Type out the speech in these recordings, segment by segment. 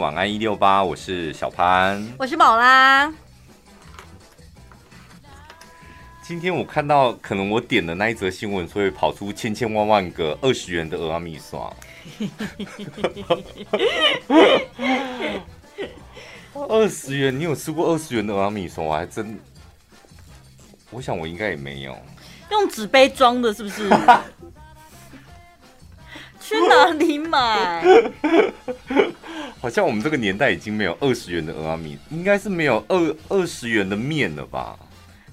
晚安一六八，我是小潘，我是宝拉。今天我看到，可能我点的那一则新闻，所以跑出千千万万个二十元的蚵仔面线。二十元，你有吃过二十元的蚵仔面线？我还真，我想我应该也没有。用纸杯装的，是不是？去哪里买？好像我们这个年代已经没有二十元的蚵仔面，应该是没有二二十元的面了吧？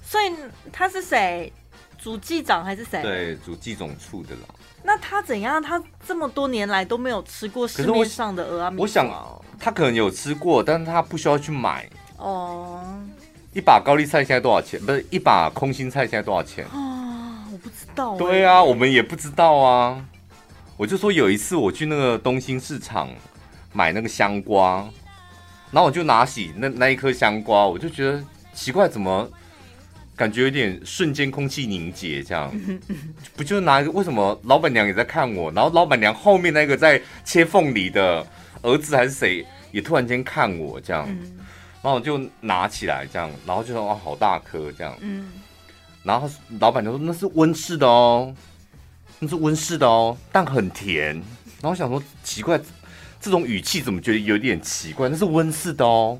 所以他是谁？主计长还是谁？对，主计总处的啦。那他怎样？他这么多年来都没有吃过市面上的蚵仔面？我想他可能有吃过，但是他不需要去买。哦。一把高丽菜现在多少钱？不是一把空心菜现在多少钱？啊，我不知道。对啊，我们也不知道啊。我就说有一次我去那个东兴市场买那个香瓜，然后我就拿起那那一颗香瓜，我就觉得奇怪，怎么？感觉有点瞬间空气凝结，这样 不就拿一个？为什么老板娘也在看我？然后老板娘后面那个在切凤梨的儿子还是谁，也突然间看我这样，然后我就拿起来这样，然后就说：“哇，好大颗这样。”然后老板娘说：“那是温室的哦，那是温室的哦，但很甜。”然后我想说奇怪，这种语气怎么觉得有点奇怪？那是温室的哦，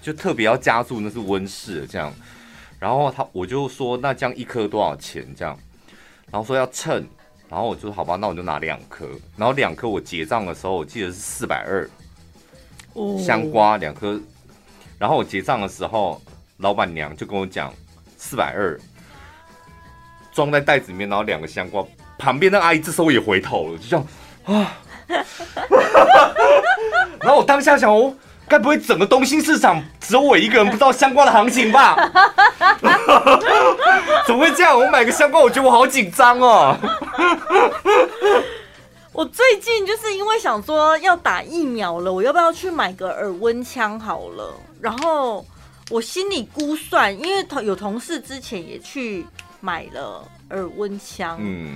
就特别要加注那是温室的这样。然后他我就说，那这样一颗多少钱？这样，然后说要称，然后我就好吧，那我就拿两颗。然后两颗我结账的时候，我记得是四百二，香瓜两颗。然后我结账的时候，老板娘就跟我讲四百二，装在袋子里面，然后两个香瓜。旁边那阿姨这时候也回头了，就这样啊。然后我当下想哦。该不会整个东兴市场只有我一个人不知道香瓜的行情吧？怎么会这样？我买个香瓜，我觉得我好紧张哦。我最近就是因为想说要打疫苗了，我要不要去买个耳温枪好了？然后我心里估算，因为有同事之前也去买了耳温枪，嗯，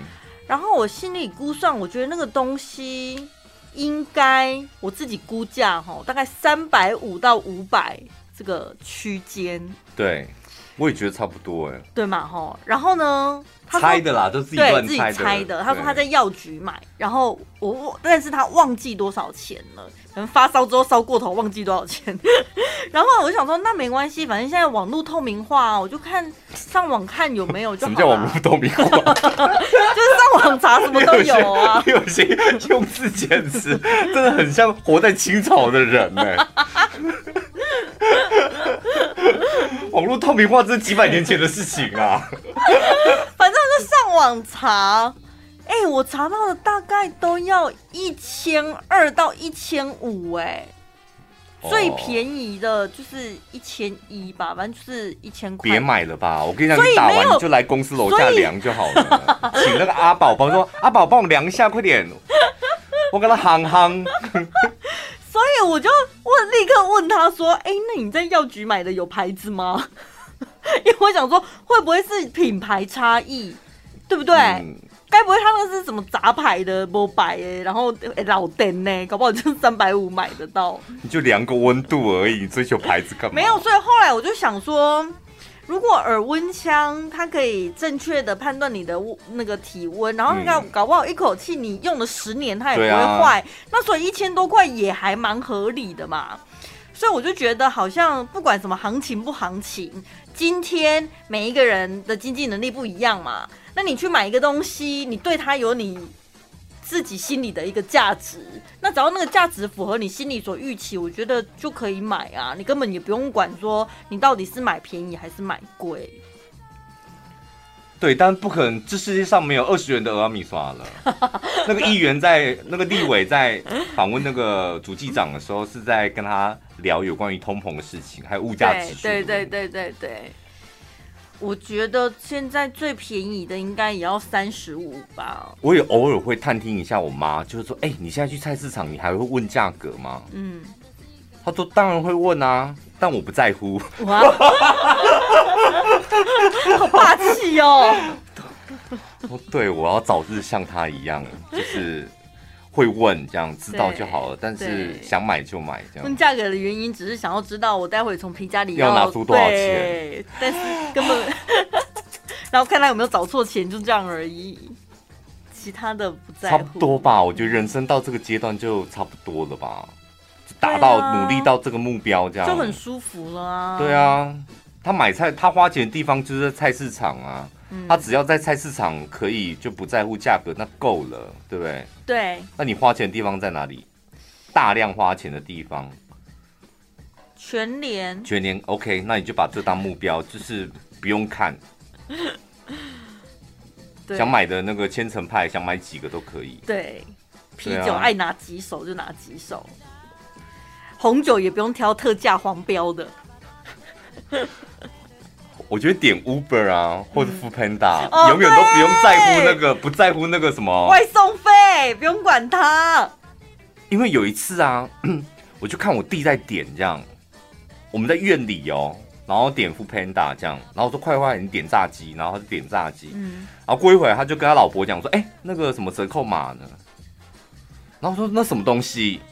然后我心里估算，我觉得那个东西。应该我自己估价哈，大概三百五到五百这个区间。对，我也觉得差不多哎。对嘛哈，然后呢？猜的啦，都自己对自己猜的。他说他在药局买，然后我但是他忘记多少钱了，可能发烧之后烧过头，忘记多少钱。然后我就想说，那没关系，反正现在网络透明化，我就看上网看有没有就好。什么叫网络透明化？就是上网查什么都有啊。有些用字简直真的很像活在清朝的人呢。网络透明化这是几百年前的事情啊。反正就上网查，哎、欸，我查到的大概都要一千二到一千五，哎，最便宜的就是一千一吧，反正就是一千块。别买了吧，我跟你讲，你打完你就来公司楼下量就好了，请那个阿宝帮说，阿宝帮我量一下，快点，我跟他夯夯。所以我就问，立刻问他说，哎、欸，那你在药局买的有牌子吗？因为我想说，会不会是品牌差异，对不对？该、嗯、不会他们是什么杂牌的不白哎，然后老店呢？搞不好就三百五买得到。你就量个温度而已，追求牌子干嘛？没有，所以后来我就想说，如果耳温枪它可以正确的判断你的那个体温，然后搞搞不好一口气你用了十年它也不会坏，啊、那所以一千多块也还蛮合理的嘛。所以我就觉得好像不管什么行情不行情。今天每一个人的经济能力不一样嘛，那你去买一个东西，你对它有你自己心里的一个价值，那只要那个价值符合你心里所预期，我觉得就可以买啊，你根本也不用管说你到底是买便宜还是买贵。对，但不可能，这世界上没有二十元的蚵仔面线了。那个议员在那个立委在访问那个主计长的时候，是在跟他聊有关于通膨的事情，还有物价指数。对对对对对，我觉得现在最便宜的应该也要三十五吧。我也偶尔会探听一下我妈，就是说，哎、欸，你现在去菜市场，你还会问价格吗？嗯，他说当然会问啊。但我不在乎，哇，好霸气哦！哦，对，我要早日像他一样，就是会问这样知道就好了，但是想买就买这样。问价格的原因只是想要知道我待会从皮夹里要，要拿出多少钱，但是根本，然后看他有没有找错钱，就这样而已。其他的不在乎。差不多吧，我觉得人生到这个阶段就差不多了吧，达到努力到这个目标这样就很舒服了啊。对啊，他买菜他花钱的地方就是在菜市场啊。他只要在菜市场可以就不在乎价格，那够了，对不对？对。那你花钱的地方在哪里？大量花钱的地方。全年。全年，OK，那你就把这当目标，就是不用看。想买的那个千层派，想买几个都可以。对。啤酒爱拿几手就拿几手。红酒也不用挑特价黄标的。我觉得点 Uber 啊，或者 Foodpanda，嗯、永远都不用在乎那个，哦、不在乎那个什么外送费，不用管它。因为有一次啊，我就看我弟在点这样，我们在院里哦，然后点 Foodpanda 这样，然后我说快快，你点炸鸡，然后他就点炸鸡，嗯，然后过一会儿他就跟他老婆讲说，哎、欸，那个什么折扣码呢？然后说那什么东西？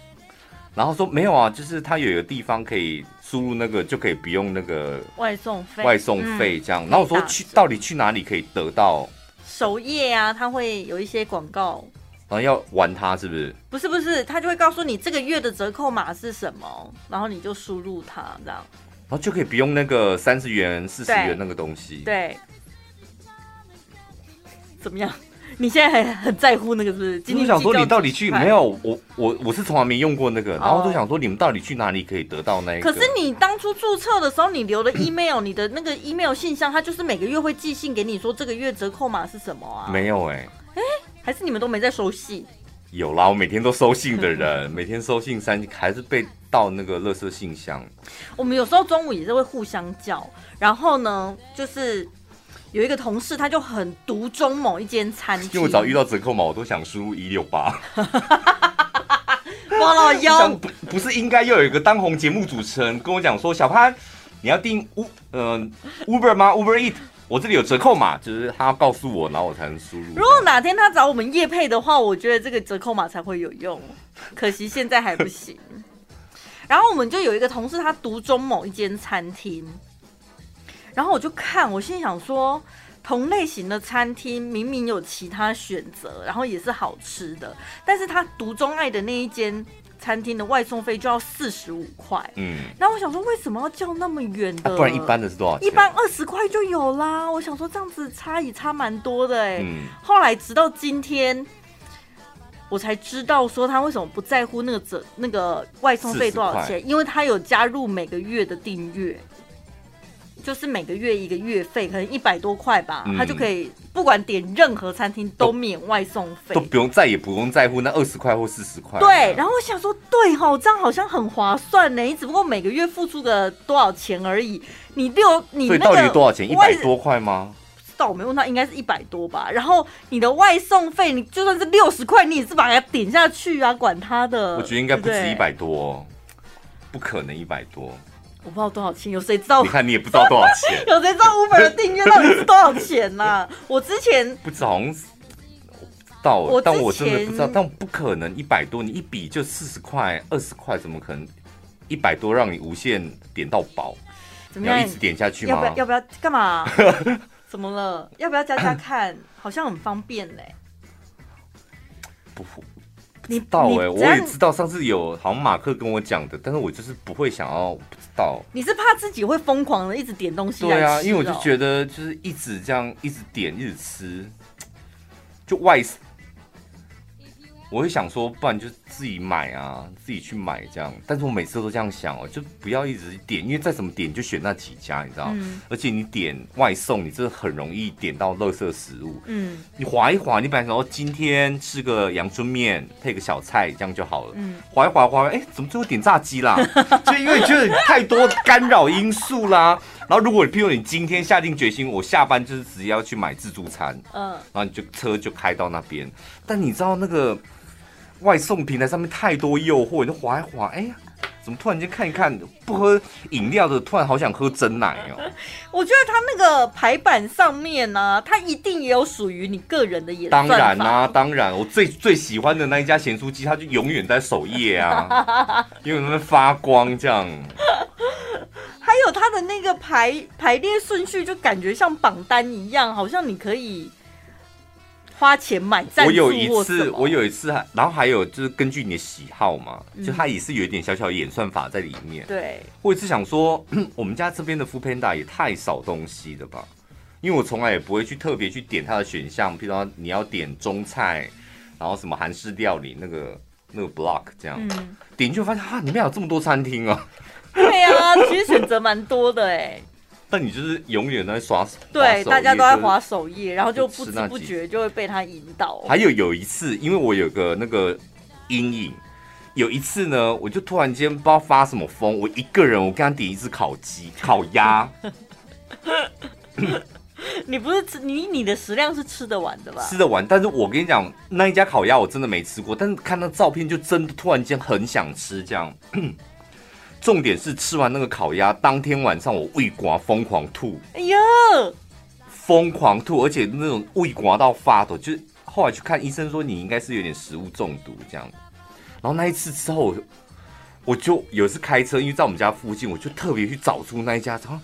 然后说没有啊，就是他有一个地方可以输入那个，就可以不用那个外送费，外送费这样。嗯、然后我说去到底去哪里可以得到？首页啊，他会有一些广告。然后要玩它是不是？不是不是，他就会告诉你这个月的折扣码是什么，然后你就输入它这样。然后就可以不用那个三十元、四十元那个东西。对。对怎么样？你现在还很在乎那个是不是？我想说你到底去没有？我我我是从来没用过那个，然后就想说你们到底去哪里可以得到那个？可是你当初注册的时候，你留的 email，你的那个 email 信箱，它就是每个月会寄信给你，说这个月折扣码是什么啊？没有哎、欸，哎、欸，还是你们都没在收信？有啦，我每天都收信的人，每天收信三还是被到那个垃圾信箱。我们有时候中午也是会互相叫，然后呢，就是。有一个同事，他就很独钟某一间餐厅，因为我只要遇到折扣码，我都想输入一六八。哇老幺，不不是应该又有一个当红节目主持人跟我讲说，小潘，你要订 U 嗯 Uber 吗？Uber Eat，我这里有折扣码，就是他要告诉我，然后我才能输入。如果哪天他找我们叶配的话，我觉得这个折扣码才会有用。可惜现在还不行。然后我们就有一个同事，他独钟某一间餐厅。然后我就看，我心想说，同类型的餐厅明明有其他选择，然后也是好吃的，但是他独钟爱的那一间餐厅的外送费就要四十五块。嗯，然后我想说，为什么要叫那么远的？啊，不然一般的是多少钱？一般二十块就有啦。我想说这样子差也差蛮多的哎。嗯，后来直到今天，我才知道说他为什么不在乎那个折那个外送费多少钱，因为他有加入每个月的订阅。就是每个月一个月费，可能一百多块吧，嗯、他就可以不管点任何餐厅都免外送费，都不用再也不用在乎那二十块或四十块。对，然后我想说，对哈，这样好像很划算呢。你只不过每个月付出个多少钱而已，你六你那个到底多少钱？一百多块吗？不知道，我没问他，应该是一百多吧。然后你的外送费，你就算是六十块，你也是把它点下去啊，管他的。我觉得应该不止一百多，不可能一百多。我不知道多少钱，有谁知道？你看你也不知道多少钱，有谁知道 Uber 的订阅到底是多少钱呐、啊？我之前不知道，我不知道，我但我真的不知道，但不可能一百多，你一笔就四十块、二十块，怎么可能一百多让你无限点到饱？怎么样？要一直点下去吗？要不要？要不要？干嘛？怎么了？要不要加加看？好像很方便嘞。不。你知道哎，我也知道，上次有好像马克跟我讲的，但是我就是不会想要不知道。你是怕自己会疯狂的一直点东西？对啊，因为我就觉得就是一直这样一直点一直吃，就外。我会想说，不然就自己买啊，自己去买这样。但是我每次都这样想哦，就不要一直点，因为再怎么点就选那几家，你知道？嗯。而且你点外送，你真的很容易点到垃圾食物。嗯。你划一划，你本来想说今天吃个阳春面配个小菜，这样就好了。嗯。划一划，划，哎，怎么最后点炸鸡啦？就因为觉得太多干扰因素啦。然后如果你譬如你今天下定决心，我下班就是直接要去买自助餐。嗯。然后你就车就开到那边，但你知道那个。外送平台上面太多诱惑，你就滑一滑，哎呀，怎么突然间看一看不喝饮料的，突然好想喝真奶哦。我觉得它那个排版上面呢、啊，它一定也有属于你个人的演算。当然啦、啊，当然，我最最喜欢的那一家咸酥鸡，它就永远在首页啊，因为它发光这样。还有它的那个排排列顺序，就感觉像榜单一样，好像你可以。花钱买赞助，我有一次，我有一次，然后还有就是根据你的喜好嘛，嗯、就它也是有一点小小的演算法在里面。对，我也是想说，我们家这边的 Foodpanda 也太少东西了吧？因为我从来也不会去特别去点它的选项，譬如说你要点中菜，然后什么韩式料理那个那个 block 这样，嗯、点就发现哈，里面有这么多餐厅啊。对啊，其实选择蛮多的哎。但你就是永远在刷，对，大家都在划首页，然后就不知不觉就会被他引导。还有有一次，因为我有个那个阴影，有一次呢，我就突然间不知道发什么疯，我一个人我跟他点一只烤鸡、烤鸭。你不是吃你你的食量是吃得完的吧？吃得完，但是我跟你讲，那一家烤鸭我真的没吃过，但是看那照片就真的突然间很想吃这样。重点是吃完那个烤鸭，当天晚上我胃刮疯狂吐，哎呀，疯狂吐，而且那种胃刮到发抖，就是后来去看医生说你应该是有点食物中毒这样。然后那一次之后，我就有一次开车，因为在我们家附近，我就特别去找出那一家，然后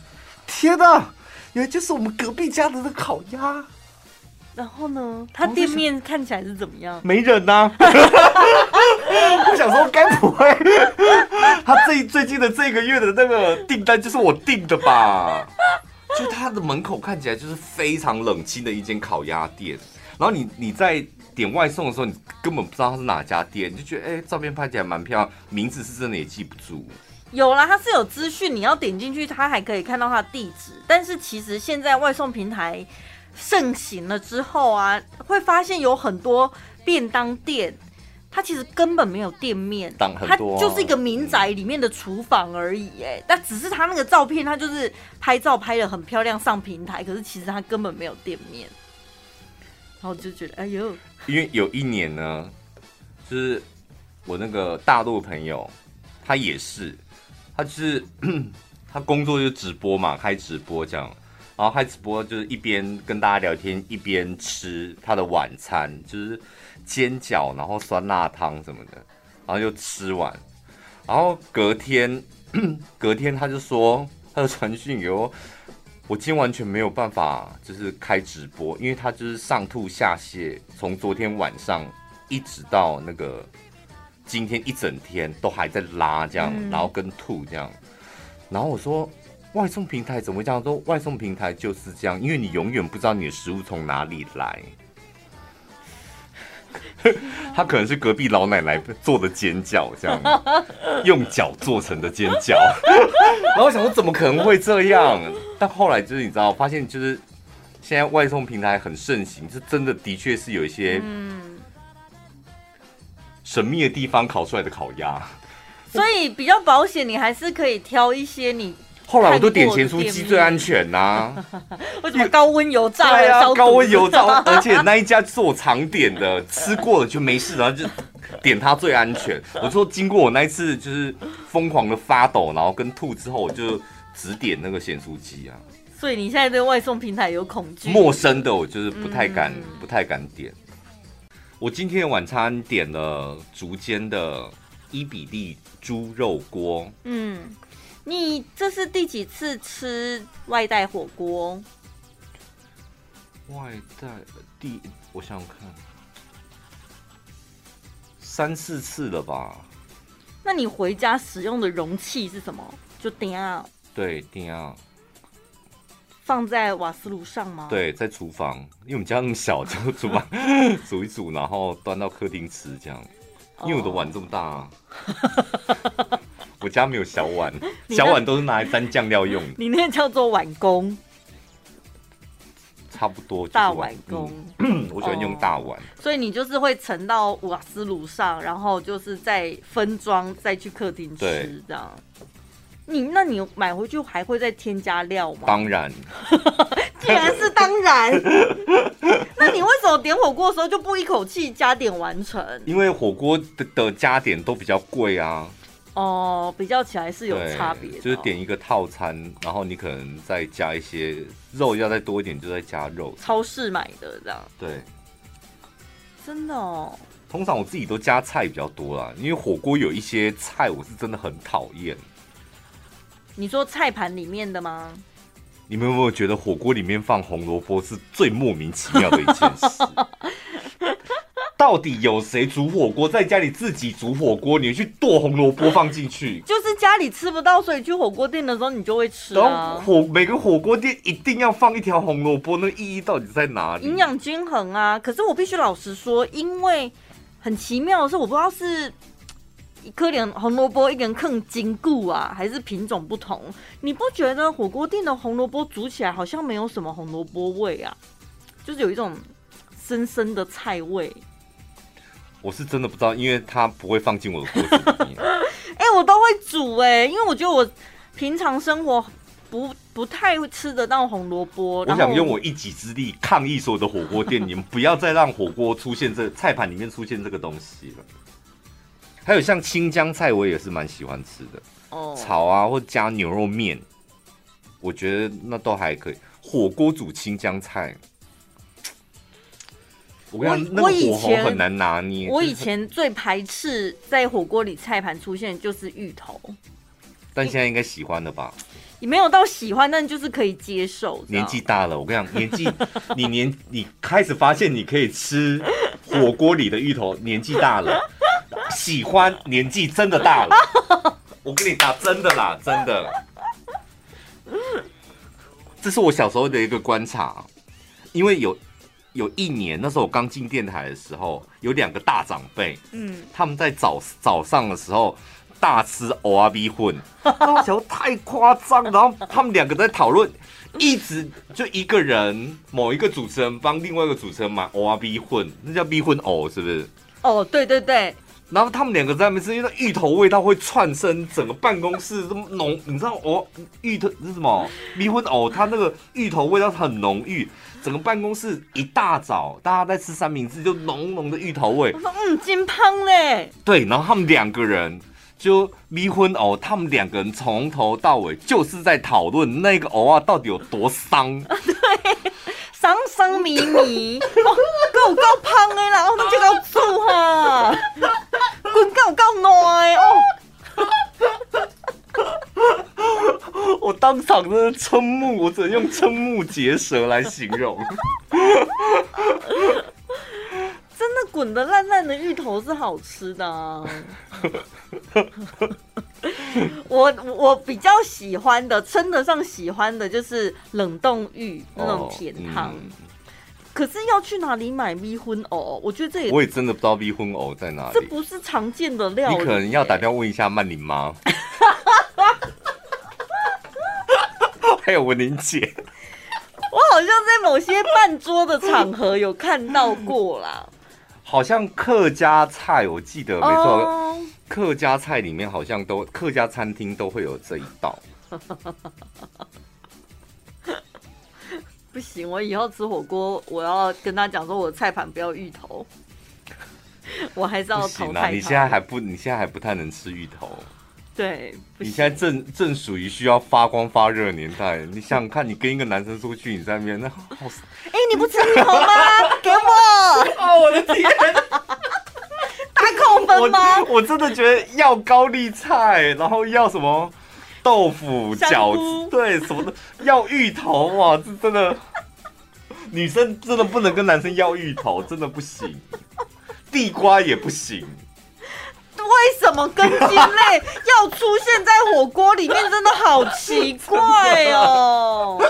天哪，原来就是我们隔壁家的那个烤鸭。然后呢，他店面看起来是怎么样？没人呐、啊。最近的这个月的那个订单就是我订的吧？就它的门口看起来就是非常冷清的一间烤鸭店。然后你你在点外送的时候，你根本不知道它是哪家店，你就觉得哎，照片拍起来蛮漂亮，名字是真的也记不住。有啦，它是有资讯，你要点进去，它还可以看到它的地址。但是其实现在外送平台。盛行了之后啊，会发现有很多便当店，它其实根本没有店面，它就是一个民宅里面的厨房而已。哎，但只是它那个照片，它就是拍照拍的很漂亮上平台，可是其实它根本没有店面。然后我就觉得，哎呦，因为有一年呢，就是我那个大陆朋友，他也是，他就是 他工作就直播嘛，开直播这样。然后开直播就是一边跟大家聊天，一边吃他的晚餐，就是煎饺，然后酸辣汤什么的，然后就吃完。然后隔天，隔天他就说他的传讯给我，我今天完全没有办法，就是开直播，因为他就是上吐下泻，从昨天晚上一直到那个今天一整天都还在拉这样，然后跟吐这样。然后我说。外送平台怎么会这样说？外送平台就是这样，因为你永远不知道你的食物从哪里来。他可能是隔壁老奶奶做的煎饺，这样 用脚做成的煎饺。然后我想说，怎么可能会这样？但后来就是你知道，发现就是现在外送平台很盛行，是真的，的确是有一些神秘的地方烤出来的烤鸭。所以比较保险，你还是可以挑一些你。后来我都点咸酥鸡最安全呐、啊，为什么高温油炸？对啊，高温油炸，而且那一家是我常点的，吃过了就没事，然后就点它最安全。我说经过我那一次就是疯狂的发抖，然后跟吐之后，我就只点那个咸酥鸡啊。所以你现在对外送平台有恐惧？陌生的我就是不太敢，嗯、不太敢点。我今天的晚餐点了竹间的伊比利猪肉锅，嗯。你这是第几次吃外带火锅？外带第，我想想看，三四次了吧？那你回家使用的容器是什么？就鼎啊？对，鼎啊。放在瓦斯炉上吗？对，在厨房，因为我们家那么小，就 厨房煮一煮，然后端到客厅吃这样。因为我的碗这么大啊。Oh. 我家没有小碗，小碗都是拿来沾酱料用的。你那叫做碗工，差不多大碗工。嗯，我喜欢用大碗。所以你就是会盛到瓦斯炉上，然后就是再分装，再去客厅吃这样。你那你买回去还会再添加料吗？当然，既然是当然。那你为什么点火锅的时候就不一口气加点完成？因为火锅的的加点都比较贵啊。哦，比较起来是有差别的，就是点一个套餐，然后你可能再加一些肉，要再多一点就再加肉。超市买的这样。对，真的哦。通常我自己都加菜比较多啦，因为火锅有一些菜我是真的很讨厌。你说菜盘里面的吗？你们有没有觉得火锅里面放红萝卜是最莫名其妙的一件事？到底有谁煮火锅，在家里自己煮火锅，你去剁红萝卜放进去？就是家里吃不到，所以去火锅店的时候你就会吃啊。火每个火锅店一定要放一条红萝卜，那个意义到底在哪里？营养均衡啊！可是我必须老实说，因为很奇妙的是，我不知道是。一颗点红萝卜，一个人更坚固啊，还是品种不同？你不觉得火锅店的红萝卜煮起来好像没有什么红萝卜味啊？就是有一种深深的菜味。我是真的不知道，因为它不会放进我的锅子里面。哎、欸，我都会煮哎、欸，因为我觉得我平常生活不不太会吃得到红萝卜。我想用我一己之力抗议所有的火锅店，你们不要再让火锅出现这菜盘里面出现这个东西了。还有像青江菜，我也是蛮喜欢吃的。哦，炒啊，或加牛肉面，我觉得那都还可以。火锅煮青江菜，我跟你讲，那个火候很难拿捏。我以前最排斥在火锅里菜盘出现就是芋头，但现在应该喜欢了吧？也没有到喜欢，但就是可以接受。年纪大了，我跟你讲，年纪你年 你开始发现你可以吃火锅里的芋头，年纪大了。喜欢年纪真的大了，我跟你打真的啦，真的。这是我小时候的一个观察，因为有有一年那时候我刚进电台的时候，有两个大长辈，嗯，他们在早早上的时候大吃 O R B 混，那时候太夸张，然后他们两个在讨论，一直就一个人某一个主持人帮另外一个主持人买 O R B 混，那叫 B 混藕是不是？哦，对对对。然后他们两个在那边吃，因为那芋头味道会窜升整个办公室这么浓，你知道哦，芋头是什么？迷魂藕，它那个芋头味道很浓郁，整个办公室一大早大家在吃三明治，就浓浓的芋头味。我说嗯，金胖嘞。对，然后他们两个人就离婚哦，他们两个人从头到尾就是在讨论那个偶啊到底有多伤。对。伤伤咪咪，哦，够够胖的啦，我都这个粗哈，滚够够耐哦。我当场真的瞠目，我只能用瞠目结舌来形容。真的滚得烂烂的芋头是好吃的啊。我我比较喜欢的，称得上喜欢的，就是冷冻芋那种甜汤。哦嗯、可是要去哪里买米粉藕？我觉得这也我也真的不知道米粉藕在哪里。这不是常见的料理，你可能要打电话问一下曼玲妈，还有文玲姐。我好像在某些办桌的场合有看到过啦。好像客家菜，我记得没错。Oh. 客家菜里面好像都客家餐厅都会有这一道。不行，我以后吃火锅，我要跟他讲说，我的菜盘不要芋头。我还是要淘汰。你现在还不，你现在还不太能吃芋头。对，你现在正正属于需要发光发热的年代。你想想看，你跟一个男生出去，你在那边那好，哎、欸，你不吃芋头吗？给我！哦，我的天，大扣分吗我？我真的觉得要高丽菜，然后要什么豆腐饺子，对，什么的，要芋头哇，这真的，女生真的不能跟男生要芋头，真的不行，地瓜也不行。为什么根茎类 要出现在火锅里面？真的好奇怪哦！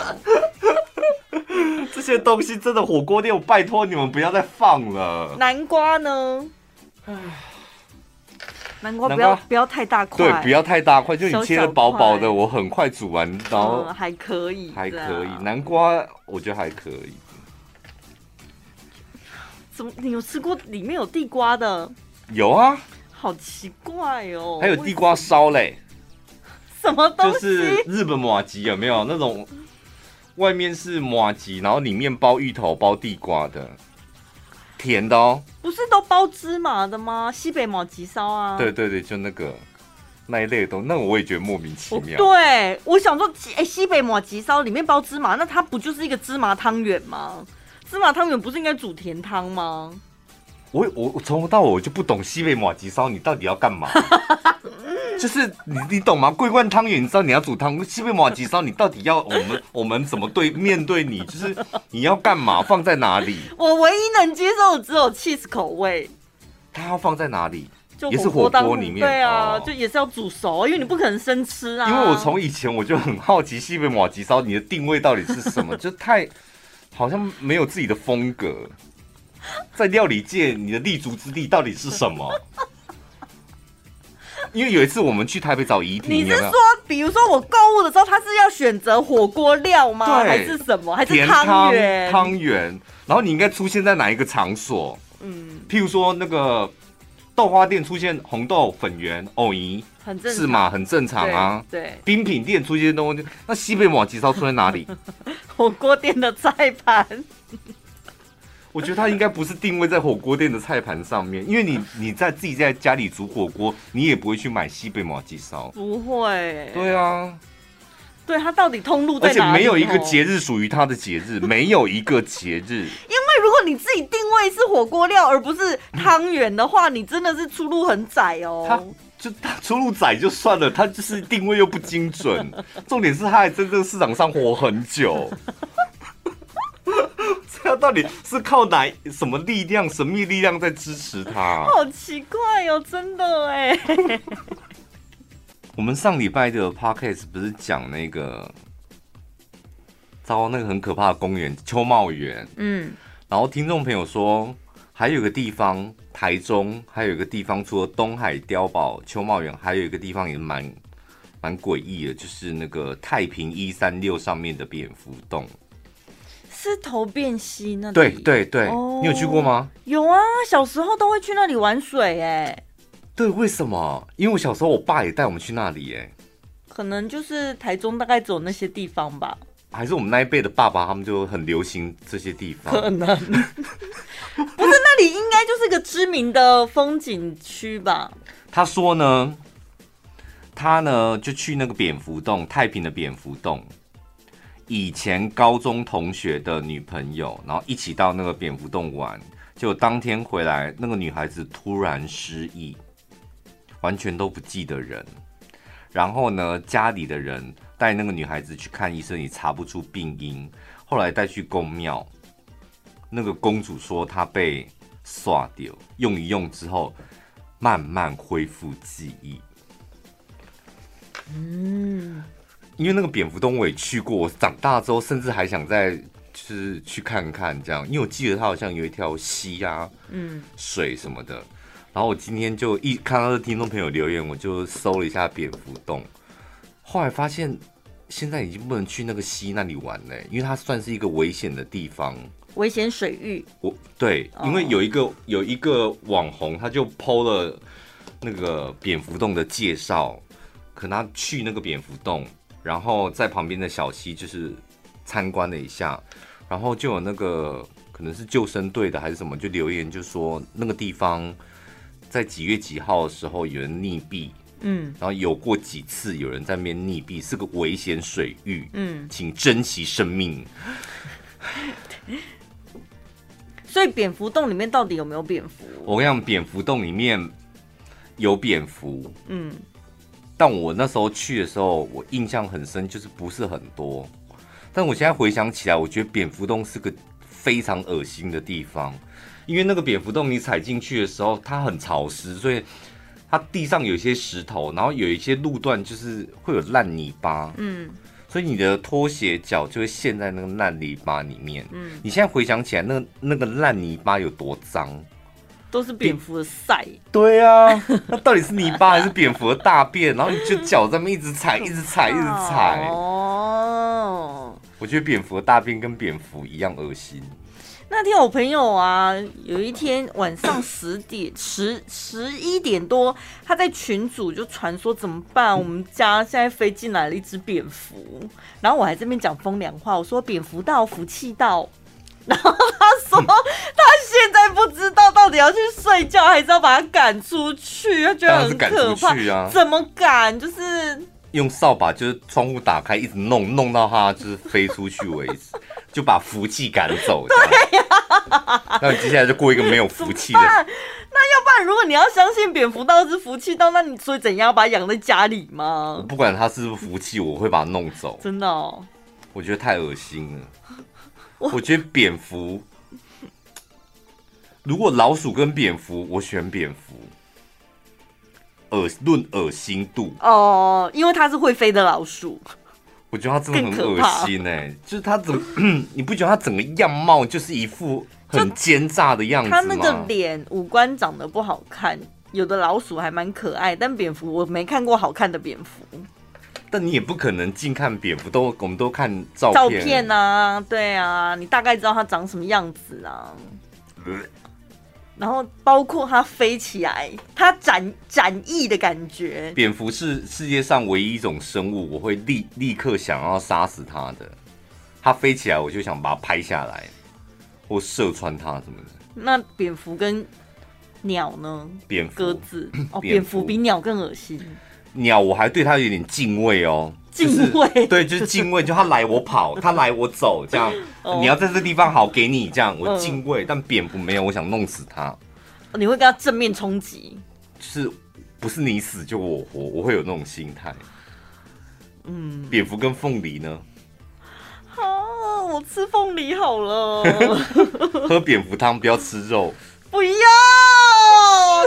这些东西真的火锅店，我拜托你们不要再放了。南瓜呢？南瓜不要不要太大块，对，不要太大块，就你切的薄薄的，我很快煮完，然后还可以，还可以。南瓜我觉得还可以。怎么？你有吃过里面有地瓜的？有啊。好奇怪哦！还有地瓜烧嘞，什么东西？就是日本马吉有没有那种？外面是麻吉，然后里面包芋头、包地瓜的，甜的哦。不是都包芝麻的吗？西北马吉烧啊！对对对，就那个。那一类的东西，那我也觉得莫名其妙。对，我想说，哎、欸，西北马吉烧里面包芝麻，那它不就是一个芝麻汤圆吗？芝麻汤圆不是应该煮甜汤吗？我我我从头到尾我就不懂西北马吉烧，你到底要干嘛？就是你你懂吗？桂冠汤圆，你知道你要煮汤，西北马吉烧，你到底要我们 我们怎么对面对你？就是你要干嘛？放在哪里？我唯一能接受的只有 cheese 口味。它要放在哪里？就也是火锅里面，对啊，哦、就也是要煮熟，因为你不可能生吃啊。因为我从以前我就很好奇西北马吉烧，你的定位到底是什么？就太好像没有自己的风格，在料理界你的立足之地到底是什么？因为有一次我们去台北找遗体，你是说，比如说我购物的时候，他是要选择火锅料吗？还是什么？还是汤圆？汤圆。然后你应该出现在哪一个场所？嗯，譬如说那个豆花店出现红豆粉圆藕泥，很正是吗？很正常啊。对，对冰品店出现东西，那西北马吉烧出在哪里？火锅店的菜盘。我觉得它应该不是定位在火锅店的菜盘上面，因为你你在自己在家里煮火锅，你也不会去买西北麻吉烧。不会。对啊。对，它到底通路在哪里？而且没有一个节日属于它的节日，没有一个节日。因为如果你自己定位是火锅料而不是汤圆的话，你真的是出路很窄哦。它就他出路窄就算了，它就是定位又不精准。重点是它还在这个市场上活很久。这到底是靠哪什么力量、神秘力量在支持它？好奇怪哦，真的哎。我们上礼拜的 podcast 不是讲那个，遭那个很可怕的公园秋茂园，嗯，然后听众朋友说，还有一个地方，台中还有一个地方，除了东海碉堡、秋茂园，还有一个地方也蛮蛮诡异的，就是那个太平一三六上面的蝙蝠洞，是头变溪那里？对对对，哦，你有去过吗？有啊，小时候都会去那里玩水，哎。对，为什么？因为我小时候，我爸也带我们去那里，哎，可能就是台中大概走那些地方吧。还是我们那一辈的爸爸，他们就很流行这些地方。可能，不是那里应该就是个知名的风景区吧？他说呢，他呢就去那个蝙蝠洞，太平的蝙蝠洞，以前高中同学的女朋友，然后一起到那个蝙蝠洞玩，就当天回来，那个女孩子突然失忆。完全都不记得人，然后呢，家里的人带那个女孩子去看医生，也查不出病因。后来带去宫庙，那个公主说她被刷掉，用一用之后慢慢恢复记忆。嗯，因为那个蝙蝠洞我也去过，我长大之后甚至还想再就是去看看这样，因为我记得它好像有一条溪啊，嗯，水什么的。然后我今天就一看到这听众朋友留言，我就搜了一下蝙蝠洞，后来发现现在已经不能去那个溪那里玩了，因为它算是一个危险的地方，危险水域。我对，因为有一个有一个网红，他就 PO 了那个蝙蝠洞的介绍，可能他去那个蝙蝠洞，然后在旁边的小溪就是参观了一下，然后就有那个可能是救生队的还是什么，就留言就说那个地方。在几月几号的时候有人溺毙，嗯，然后有过几次有人在那边溺毙，是个危险水域，嗯，请珍惜生命。所以蝙蝠洞里面到底有没有蝙蝠？我跟你讲，蝙蝠洞里面有蝙蝠，嗯，但我那时候去的时候，我印象很深，就是不是很多。但我现在回想起来，我觉得蝙蝠洞是个非常恶心的地方。因为那个蝙蝠洞，你踩进去的时候，它很潮湿，所以它地上有一些石头，然后有一些路段就是会有烂泥巴，嗯，所以你的拖鞋脚就会陷在那个烂泥巴里面。嗯，你现在回想起来，那个那个烂泥巴有多脏？都是蝙蝠的屎。对啊，那到底是泥巴还是蝙蝠的大便？然后你就脚在那一直踩，一直踩，一直踩。哦，我觉得蝙蝠的大便跟蝙蝠一样恶心。那天我朋友啊，有一天晚上十点十十一点多，他在群组就传说怎么办？我们家现在飞进来了一只蝙蝠，然后我还这边讲风凉话，我说蝙蝠到福气到，然后他说他现在不知道到底要去睡觉，还是要把他赶出去，他觉得很可怕啊！怎么赶？就是用扫把，就是窗户打开，一直弄，弄到他就是飞出去为止，就把福气赶走。对呀、啊，那你接下来就过一个没有福气的。那要不然，如果你要相信蝙蝠道是福气道，那你所以怎样把它养在家里吗？我不管它是不是福气，我会把它弄走。真的哦，我觉得太恶心了。我，我觉得蝙蝠，如果老鼠跟蝙蝠，我选蝙蝠。恶论恶心度哦，因为它是会飞的老鼠。我觉得它真的很恶心哎、欸，就是它怎么，你不觉得它整个样貌就是一副很奸诈的样子吗？它那个脸五官长得不好看，有的老鼠还蛮可爱，但蝙蝠我没看过好看的蝙蝠。但你也不可能近看蝙蝠，都我们都看照片照片啊，对啊，你大概知道它长什么样子啊。呃、然后包括它飞起来，它展展翼的感觉。蝙蝠是世界上唯一一种生物，我会立立刻想要杀死它的。它飞起来，我就想把它拍下来，或射穿它什么的。那蝙蝠跟鸟呢？蝙蝠、鸽子哦，蝙蝠比鸟更恶心。鸟我还对它有点敬畏哦，敬畏、就是、对，就是敬畏，就它来我跑，它来我走，这样、哦、你要在这地方好给你这样，我敬畏。嗯、但蝙蝠没有，我想弄死它。你会跟它正面冲击？就是不是你死就我活，我会有那种心态。嗯，蝙蝠跟凤梨呢？好、啊，我吃凤梨好了。喝蝙蝠汤，不要吃肉。不要。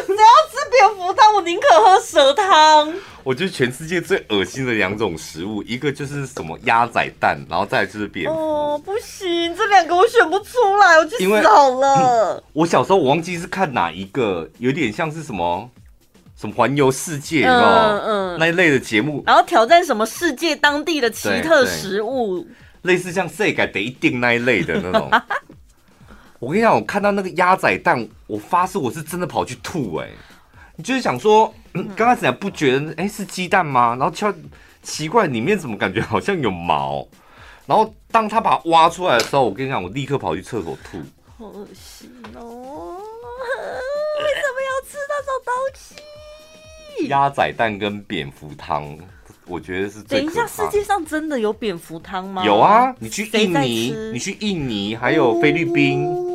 只要吃蝙蝠汤，我宁可喝蛇汤。我觉得全世界最恶心的两种食物，一个就是什么鸭仔蛋，然后再来就是蝙蝠。哦，不行，这两个我选不出来，我就死好了、嗯。我小时候我忘记是看哪一个，有点像是什么什么环游世界，嗯嗯，嗯，那一类的节目，然后挑战什么世界当地的奇特食物，类似像世界得一定那一类的那种。我跟你讲，我看到那个鸭仔蛋，我发誓我是真的跑去吐哎、欸！你就是想说，刚开始还不觉得哎、欸、是鸡蛋吗？然后敲奇怪里面怎么感觉好像有毛？然后当他把它挖出来的时候，我跟你讲，我立刻跑去厕所吐。好恶心哦！为什么要吃那种东西？鸭仔蛋跟蝙蝠汤，我觉得是最。等一下，世界上真的有蝙蝠汤吗？有啊！你去印尼，你去印尼还有菲律宾。哦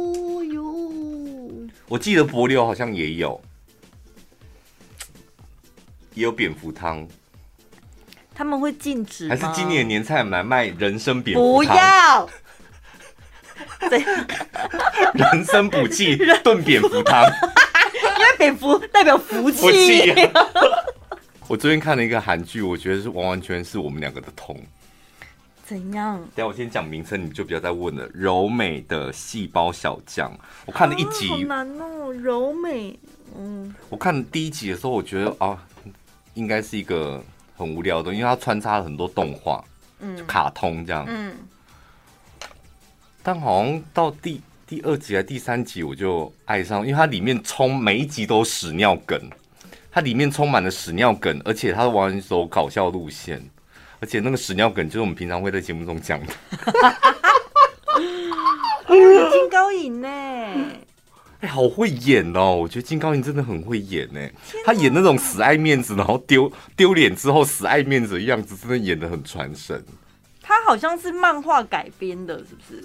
我记得帛琉好像也有，也有蝙蝠汤。他们会禁止还是今年年菜我们来卖人参蝙蝠汤？不要。人参补气 炖蝙蝠汤，因为蝙蝠代表福气。福气啊、我最近看了一个韩剧，我觉得是完完全全是我们两个的痛。怎样？等下我先讲名称，你就不要再问了。柔美的细胞小将，我看了一集，啊、好难哦。柔美，嗯，我看第一集的时候，我觉得啊，应该是一个很无聊的，因为它穿插了很多动画，嗯，卡通这样，嗯。但好像到第第二集还第三集，我就爱上，因为它里面充每一集都屎尿梗，它里面充满了屎尿梗，而且它完全走搞笑路线。而且那个屎尿梗就是我们平常会在节目中讲的。金高银呢？哎，好会演哦！我觉得金高银真的很会演呢。他演那种死爱面子，然后丢丢脸之后死爱面子的样子，真的演的很传神。他好像是漫画改编的，是不是？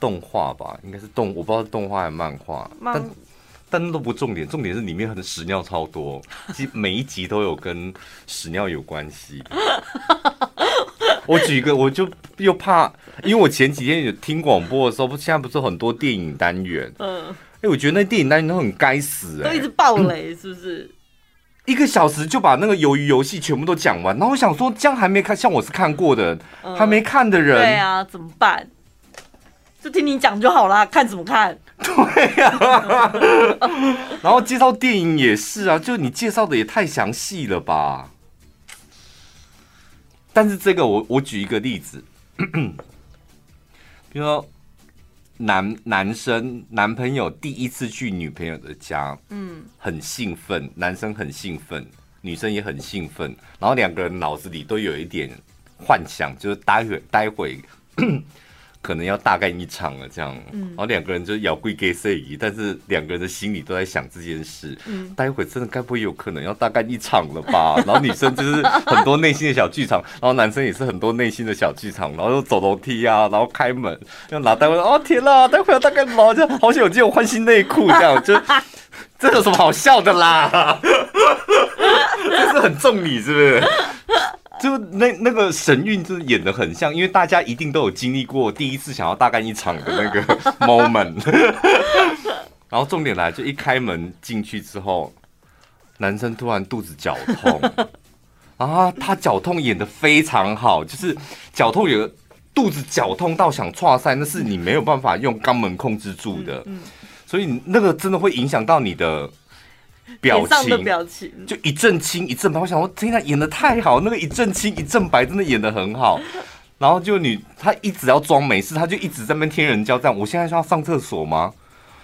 动画吧，应该是动，我不知道是动画还是漫画。漫但但都不重点，重点是里面很屎尿超多，其每一集都有跟屎尿有关系。我举一个，我就又怕，因为我前几天有听广播的时候，不现在不是很多电影单元，嗯，哎、欸，我觉得那电影单元都很该死、欸，都一直爆雷，是不是？一个小时就把那个鱿鱼游戏全部都讲完，然后我想说，这样还没看，像我是看过的，嗯、还没看的人，对啊，怎么办？就听你讲就好啦，看怎么看？对呀、啊，然后介绍电影也是啊，就你介绍的也太详细了吧？但是这个我我举一个例子，比如说男男生男朋友第一次去女朋友的家，嗯，很兴奋，男生很兴奋，女生也很兴奋，然后两个人脑子里都有一点幻想，就是待会待会。可能要大干一场了，这样，嗯，然后两个人就咬龟给谁疑，但是两个人的心里都在想这件事，嗯，待会真的该不会有可能要大干一场了吧？然后女生就是很多内心的小剧场，然后男生也是很多内心的小剧场，然后又走楼梯啊，然后开门要拿待会，哦天呐，待会要大干什么？就好想有这种换新内裤，这样就 这有什么好笑的啦？这是很中你是不是？就那那个神韵，就是演的很像，因为大家一定都有经历过第一次想要大干一场的那个 moment。然后重点来，就一开门进去之后，男生突然肚子绞痛，然 后他绞痛演的非常好，就是绞痛有肚子绞痛到想剉赛，那是你没有办法用肛门控制住的，所以那个真的会影响到你的。表情，表情就一阵青一阵白，我想说，天呐，演的太好，那个一阵青一阵白真的演的很好。然后就你，他一直要装没事，他就一直在那边天人交战。我现在是要上厕所吗？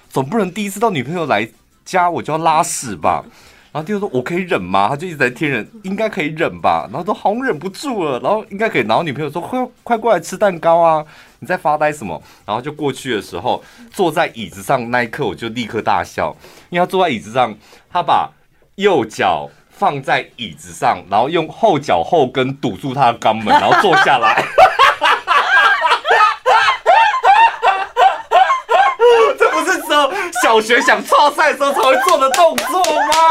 总不能第一次到女朋友来家我就要拉屎吧？然后第二说，我可以忍吗？他就一直在天忍，应该可以忍吧？然后说好，忍不住了，然后应该可以。然后女朋友说，快快过来吃蛋糕啊！你在发呆什么？然后就过去的时候，坐在椅子上那一刻，我就立刻大笑，因为他坐在椅子上，他把右脚放在椅子上，然后用后脚后跟堵住他的肛门，然后坐下来。小学想超赛的时候才会做的动作吗？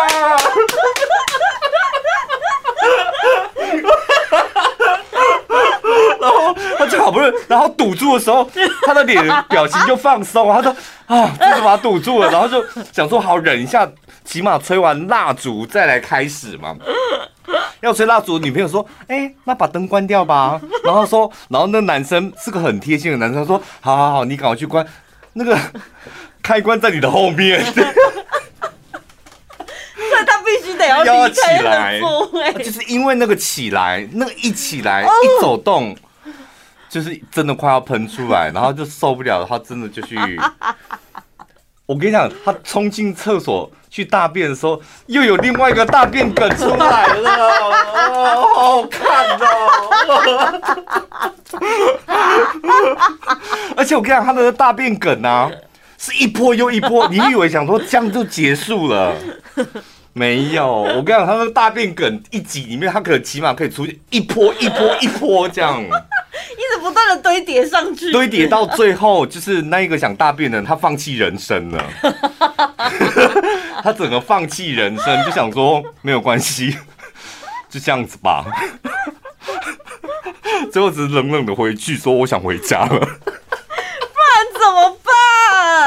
然后他就好不容易，然后堵住的时候，他的脸表情就放松。他说：“啊，就是把他堵住了。”然后就想说：“好，忍一下，起码吹完蜡烛再来开始嘛。”要吹蜡烛，女朋友说：“哎、那把灯关掉吧。”然后说，然后那男生是个很贴心的男生，说：“好好好，你赶快去关那个。”开关在你的后面，所以他必须得要要起来，就是因为那个起来，那个一起来一走动，就是真的快要喷出来，然后就受不了，他真的就去。我跟你讲，他冲进厕所去大便的时候，又有另外一个大便梗出来了，好好看哦！而且我跟你讲，他的大便梗啊。是一波又一波，你以为想说这样就结束了？没有，我跟你讲，他那个大便梗一集里面，他可能起码可以出现一波一波一波这样，一直不断的堆叠上去，堆叠到最后就是那一个想大便的人，他放弃人生了，他整个放弃人生，就想说没有关系，就这样子吧，最后只是冷冷的回去说我想回家了。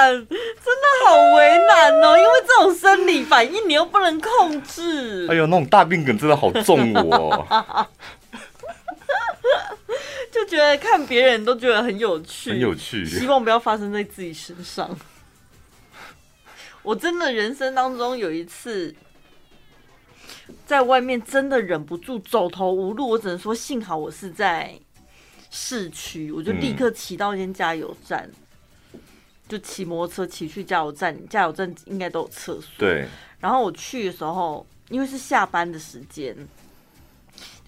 真的好为难哦，因为这种生理反应你又不能控制。哎呦，那种大病梗真的好重哦，就觉得看别人都觉得很有趣，很有趣，希望不要发生在自己身上。我真的人生当中有一次在外面真的忍不住走投无路，我只能说幸好我是在市区，我就立刻骑到一间加油站。嗯就骑摩托车骑去加油站，加油站应该都有厕所。对。然后我去的时候，因为是下班的时间，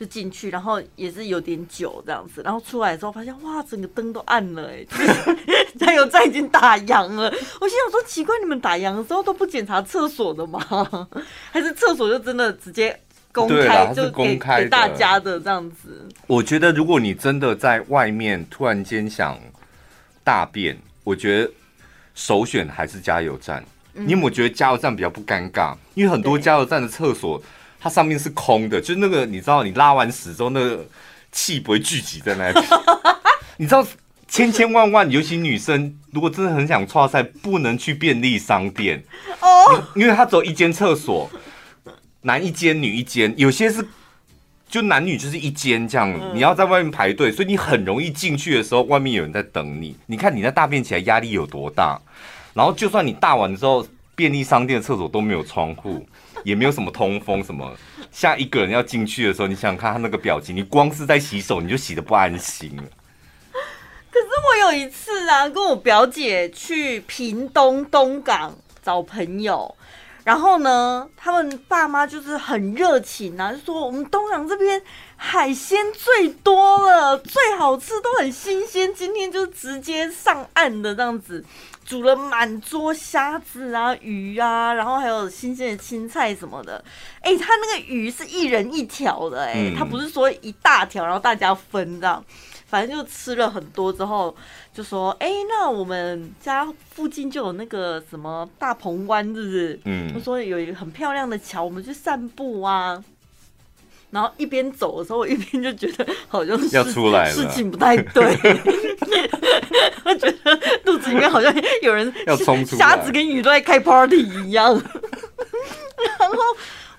就进去，然后也是有点久这样子。然后出来的时候发现，哇，整个灯都暗了，哎，加油站已经打烊了。我心想说，奇怪，你们打烊的时候都不检查厕所的吗？还是厕所就真的直接公开，就给给大家的这样子？我觉得，如果你真的在外面突然间想大便，我觉得。首选还是加油站，你有没有觉得加油站比较不尴尬？因为很多加油站的厕所，它上面是空的，就那个你知道，你拉完屎之后，那个气不会聚集在那里。你知道，千千万万，尤其女生，如果真的很想剉赛，不能去便利商店哦，因为它只有一间厕所，男一间，女一间，有些是。就男女就是一间这样，你要在外面排队，所以你很容易进去的时候，外面有人在等你。你看你那大便起来压力有多大？然后就算你大完之后，便利商店的厕所都没有窗户，也没有什么通风什么。下一个人要进去的时候，你想想看他那个表情，你光是在洗手你就洗的不安心了。可是我有一次啊，跟我表姐去屏东东港找朋友。然后呢，他们爸妈就是很热情啊，就说我们东港这边海鲜最多了，最好吃，都很新鲜。今天就直接上岸的这样子，煮了满桌虾子啊、鱼啊，然后还有新鲜的青菜什么的。哎、欸，他那个鱼是一人一条的、欸，哎、嗯，他不是说一大条，然后大家分这样。反正就吃了很多之后，就说：“哎、欸，那我们家附近就有那个什么大鹏湾，是不是？”嗯，他说有一个很漂亮的桥，我们去散步啊。然后一边走的时候，我一边就觉得好像是要出来了，事情不太对。我觉得肚子里面好像有人要冲出来，虾子跟鱼都在开 party 一样。然后。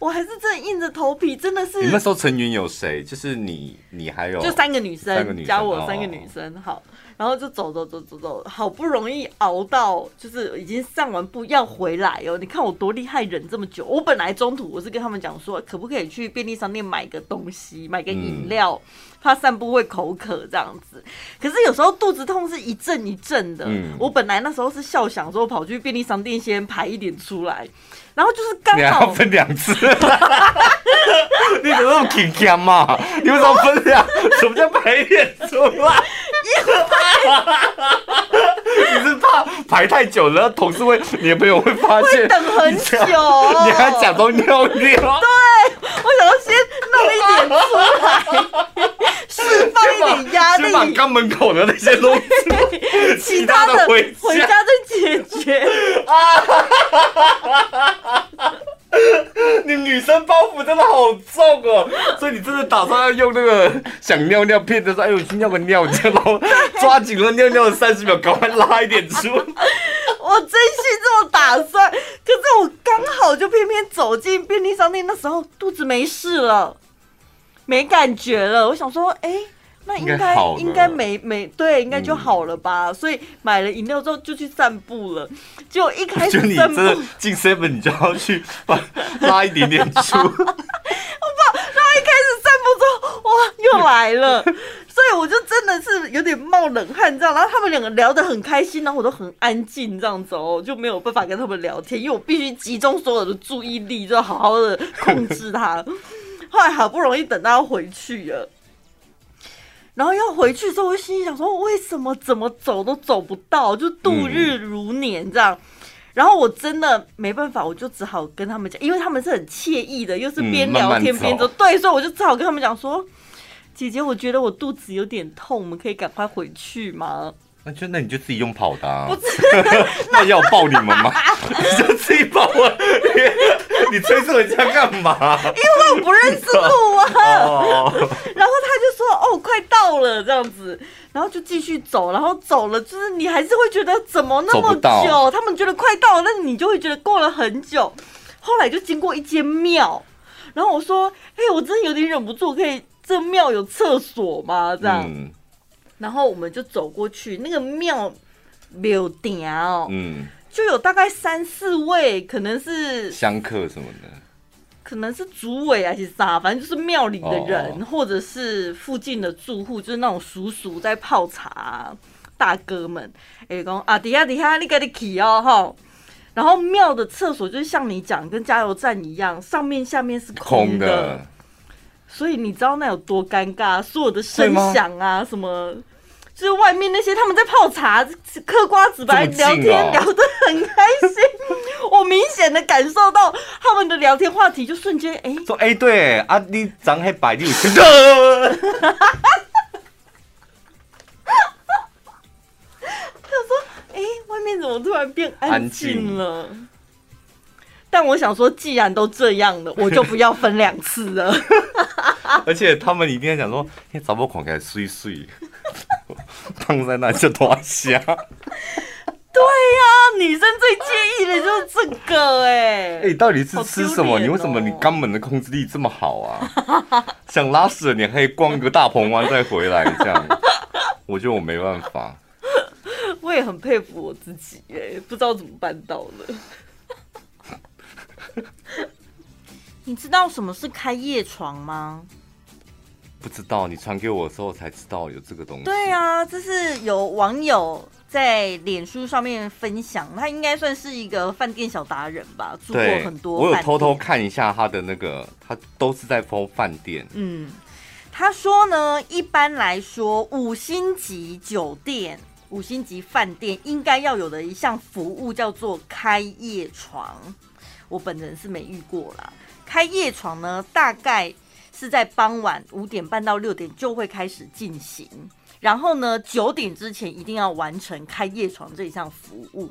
我还是真的硬着头皮，真的是。你那时候成员有谁？就是你，你还有就三个女生，三个女生加我三个女生。哦、好，然后就走走走走走，好不容易熬到，就是已经上完步要回来哦。你看我多厉害，忍这么久。我本来中途我是跟他们讲说，可不可以去便利商店买个东西，买个饮料，嗯、怕散步会口渴这样子。可是有时候肚子痛是一阵一阵的。嗯、我本来那时候是笑想说，跑去便利商店先排一点出来。然后就是刚好，你要分两次，你怎么那么紧张嘛？你为什么分两？什么叫排练出来？你是怕排太久了，同事会，你的朋友会发现，会等很久，你还假装尿尿？对，我想要先弄一点出来，释放一点压力，先把肛门口的那些东西，其他的回回家再解决。啊你女生包袱真的好重哦，所以你真的打算要用那个想尿尿骗着说，哎呦，我去尿个尿，然后抓紧了尿尿的三十秒，赶快拉一点出。我真心这么打算，可是我刚好就偏偏走进便利商店，那时候肚子没事了，没感觉了。我想说，哎、欸。那应该应该没没对，应该就好了吧。嗯、所以买了饮料之后就去散步了。就一开始散步进 seven，你就要去把拉一点点出。我怕，然后一开始散步之后，哇，又来了。所以我就真的是有点冒冷汗这样。然后他们两个聊得很开心，然后我都很安静这样子哦，就没有办法跟他们聊天，因为我必须集中所有的注意力，就好好的控制他。后来好不容易等到回去了。然后要回去的时候，我心里想说：为什么怎么走都走不到，就度日如年这样。嗯、然后我真的没办法，我就只好跟他们讲，因为他们是很惬意的，又是边聊天边走。嗯、对，所以我就只好跟他们讲说：姐姐，我觉得我肚子有点痛，我们可以赶快回去吗？那就那你就自己用跑的啊！不是，那要抱你们吗？你就自己抱啊！你催促人家干嘛？因为我不认识路啊。然后他就说：“哦，快到了，这样子。”然后就继续走，然后走了，就是你还是会觉得怎么那么久？他们觉得快到了，但是你就会觉得过了很久。后来就经过一间庙，然后我说：“哎，我真的有点忍不住，可以这庙有厕所吗？”这样。嗯然后我们就走过去，那个庙庙顶哦，嗯，就有大概三四位，可能是香客什么的，可能是主委还是啥，反正就是庙里的人，哦、或者是附近的住户，就是那种叔叔在泡茶，大哥们，哎，讲啊，底下底下你给你去哦，哈，然后庙的厕所就是像你讲，跟加油站一样，上面下面是空的。空的所以你知道那有多尴尬？所有的声响啊，什么，就是外面那些他们在泡茶、嗑瓜子、白聊天，聊得很开心。我明显的感受到他们的聊天话题就瞬间哎，说哎对啊，你长黑白，你有听到？他说哎，外面怎么突然变安静了？但我想说，既然都这样了，我就不要分两次了。而且他们一定要讲说，你找不孔开碎碎，放 在那就多香。对呀、啊，女生最介意的就是这个哎、欸。哎、欸，到底是吃什么？喔、你为什么你肛门的控制力这么好啊？想拉屎了，你可以逛个大鹏湾再回来这样。我觉得我没办法。我也很佩服我自己哎、欸，不知道怎么办到的。你知道什么是开夜床吗？不知道，你传给我的时候才知道有这个东西。对啊，这是有网友在脸书上面分享，他应该算是一个饭店小达人吧，住过很多。我有偷偷看一下他的那个，他都是在封饭店。嗯。他说呢，一般来说，五星级酒店、五星级饭店应该要有的一项服务叫做开夜床。我本人是没遇过啦。开夜床呢，大概是在傍晚五点半到六点就会开始进行，然后呢，九点之前一定要完成开夜床这一项服务。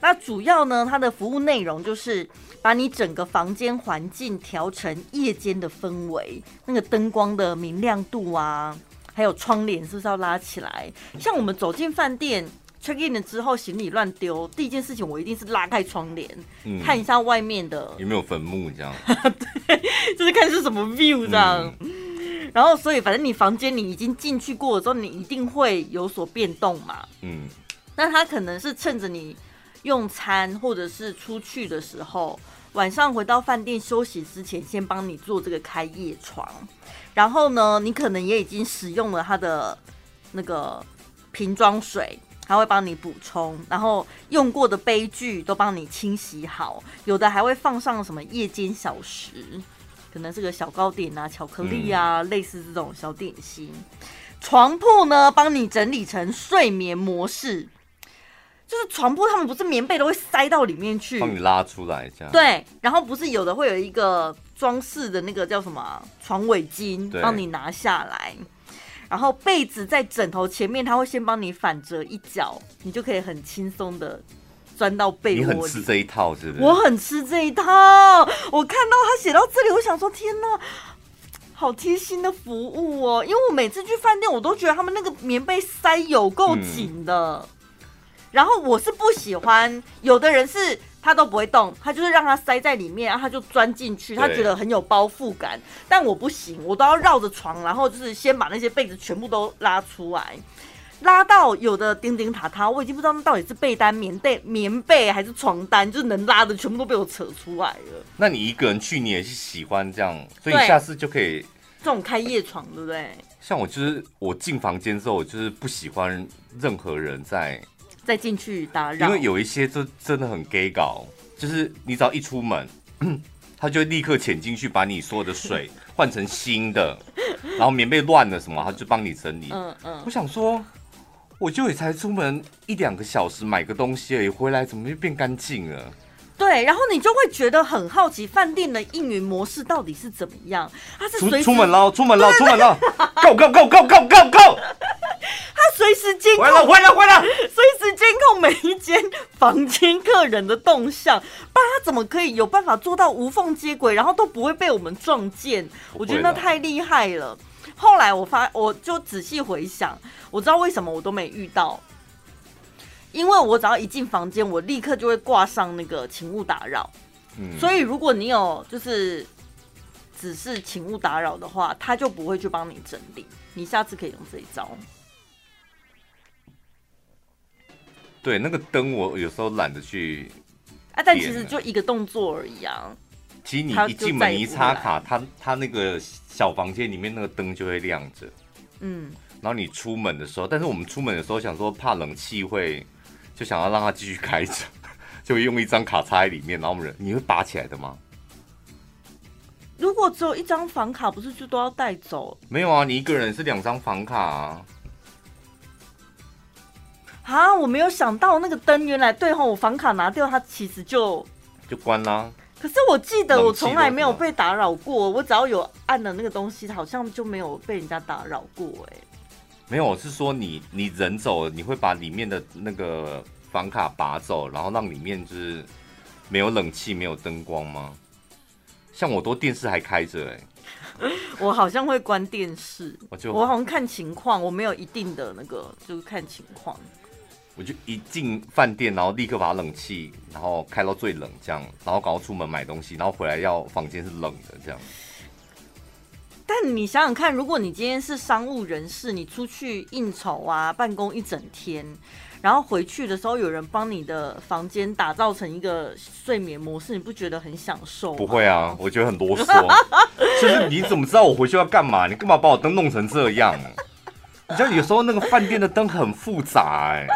那主要呢，它的服务内容就是把你整个房间环境调成夜间的氛围，那个灯光的明亮度啊，还有窗帘是不是要拉起来？像我们走进饭店 check in 了之后，行李乱丢，第一件事情我一定是拉开窗帘，嗯、看一下外面的有没有坟墓这样，对，就是看是什么 view 这样。嗯、然后，所以反正你房间你已经进去过了之后，你一定会有所变动嘛。嗯，那他可能是趁着你。用餐或者是出去的时候，晚上回到饭店休息之前，先帮你做这个开夜床。然后呢，你可能也已经使用了他的那个瓶装水，它会帮你补充。然后用过的杯具都帮你清洗好，有的还会放上什么夜间小食，可能是个小糕点啊、巧克力啊，嗯、类似这种小点心。床铺呢，帮你整理成睡眠模式。就是床铺，他们不是棉被都会塞到里面去，帮你拉出来这样。对，然后不是有的会有一个装饰的那个叫什么床尾巾，帮你拿下来。然后被子在枕头前面，他会先帮你反折一角，你就可以很轻松的钻到被窝里。你很吃这一套是不是？我很吃这一套。我看到他写到这里，我想说天哪，好贴心的服务哦！因为我每次去饭店，我都觉得他们那个棉被塞有够紧的。嗯然后我是不喜欢，有的人是他都不会动，他就是让他塞在里面，然后他就钻进去，他觉得很有包覆感。但我不行，我都要绕着床，然后就是先把那些被子全部都拉出来，拉到有的叮叮塔塔，我已经不知道那到底是被单、棉被、棉被还是床单，就是能拉的全部都被我扯出来了。那你一个人去，你也是喜欢这样，所以你下次就可以这种开夜床，对不对？像我就是我进房间之后，我就是不喜欢任何人在。再进去打扰，因为有一些就真的很 gay 搞，就是你只要一出门，他就立刻潜进去把你所有的水换成新的，然后棉被乱了什么，他就帮你整理。嗯嗯，我想说，我就也才出门一两个小时买个东西而已，回来怎么就变干净了？对，然后你就会觉得很好奇，饭店的应援模式到底是怎么样？他是出出门了，出门了，出门了，Go Go Go Go Go Go Go！他随时监控，回来回来回来，随时监控每一间房间客人的动向，不然他怎么可以有办法做到无缝接轨，然后都不会被我们撞见？我觉得那太厉害了。后来我发，我就仔细回想，我知道为什么我都没遇到。因为我只要一进房间，我立刻就会挂上那个请勿打扰。嗯，所以如果你有就是只是请勿打扰的话，他就不会去帮你整理。你下次可以用这一招。对，那个灯我有时候懒得去啊，但其实就一个动作而已啊。其实你一进门一插卡，他他那个小房间里面那个灯就会亮着。嗯，然后你出门的时候，但是我们出门的时候想说怕冷气会。就想要让它继续开着，就会用一张卡插在里面，然后我们人你会拔起来的吗？如果只有一张房卡，不是就都要带走？没有啊，你一个人是两张房卡啊。啊，我没有想到那个灯原来对吼，我房卡拿掉，它其实就就关啦。可是我记得我从来没有被打扰过，我只要有按了那个东西，好像就没有被人家打扰过哎、欸。没有，我是说你你人走了，你会把里面的那个房卡拔走，然后让里面就是没有冷气、没有灯光吗？像我都电视还开着哎、欸，我好像会关电视，我就我好像看情况，我没有一定的那个，就是看情况。我就一进饭店，然后立刻把冷气，然后开到最冷这样，然后赶快出门买东西，然后回来要房间是冷的这样。但你想想看，如果你今天是商务人士，你出去应酬啊，办公一整天，然后回去的时候有人帮你的房间打造成一个睡眠模式，你不觉得很享受？不会啊，我觉得很啰嗦。就是你怎么知道我回去要干嘛？你干嘛把我灯弄成这样？你知道有时候那个饭店的灯很复杂哎、欸，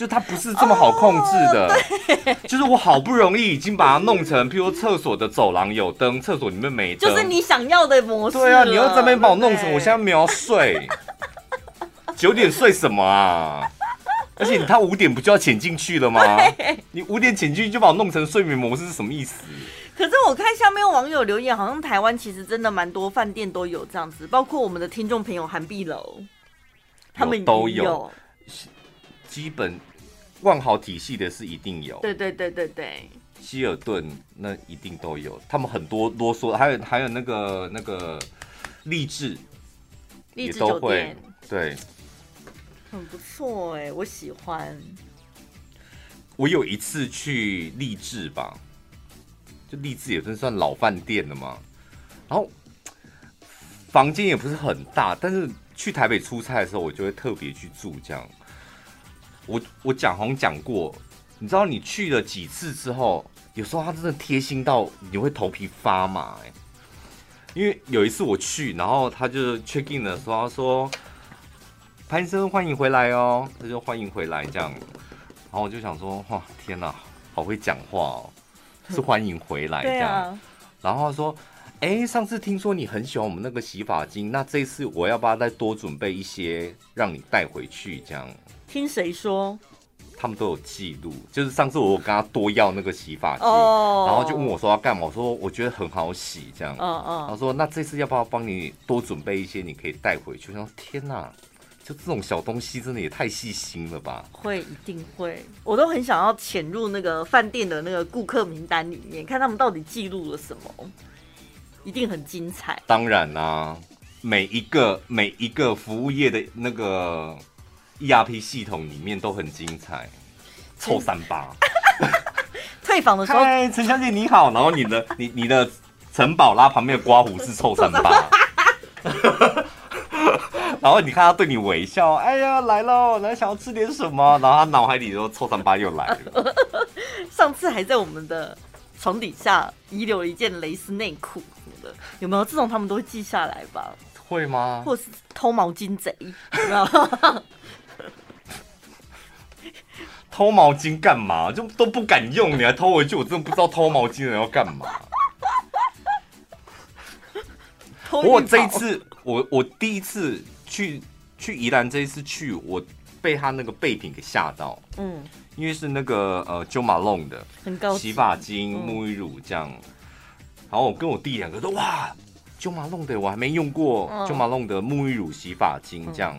就它不是这么好控制的。Oh, 就是我好不容易已经把它弄成，譬如厕所的走廊有灯，厕所里面没灯，就是你想要的模式。对啊，你要这边把我弄成，我现在没有睡，九点睡什么啊？而且他五点不就要潜进去了吗？你五点潜进去就把我弄成睡眠模式是什么意思？可是我看下面网友留言，好像台湾其实真的蛮多饭店都有这样子，包括我们的听众朋友韩碧楼，他们都有。基本万豪体系的是一定有，对对对对对。希尔顿那一定都有，他们很多啰嗦，还有还有那个那个励志，励志酒店对。很不错哎，我喜欢。我有一次去励志吧，就励志也算算老饭店了嘛。然后房间也不是很大，但是去台北出差的时候，我就会特别去住这样。我我讲好像讲过，你知道你去了几次之后，有时候他真的贴心到你会头皮发麻哎。因为有一次我去，然后他就 check in 的时候，他说。潘生，欢迎回来哦！他就欢迎回来这样，然后我就想说，哇，天哪，好会讲话哦，是欢迎回来这样。啊、然后他说，哎、欸，上次听说你很喜欢我们那个洗发精，那这次我要不要再多准备一些，让你带回去这样？听谁说？他们都有记录，就是上次我跟他多要那个洗发剂，oh. 然后就问我说要干嘛？我说我觉得很好洗这样。嗯嗯。他说那这次要不要帮你多准备一些，你可以带回去？我说天哪！就这种小东西，真的也太细心了吧？会，一定会。我都很想要潜入那个饭店的那个顾客名单里面，看他们到底记录了什么，一定很精彩。当然啦、啊，每一个每一个服务业的那个 ERP 系统里面都很精彩。臭三八，退房的时候，嗨，陈小姐你好。然后你的你你的陈宝拉旁边的刮胡是臭三八。然后你看他对你微笑，哎呀来喽，来想要吃点什么？然后他脑海里说臭三八又来了。上次还在我们的床底下遗留了一件蕾丝内裤什么的，有没有这种他们都会记下来吧？会吗？或是偷毛巾贼？偷毛巾干嘛？就都不敢用，你还偷回去？我真的不知道偷毛巾的人要干嘛。不过这一次，我我第一次。去去宜兰这一次去，我被他那个备品给吓到。嗯，因为是那个呃 Jo Malone 的洗发精、沐浴乳这样。嗯、然后我跟我弟两个都哇，Jo Malone 的我还没用过、嗯、Jo Malone 的沐浴乳、洗发精这样，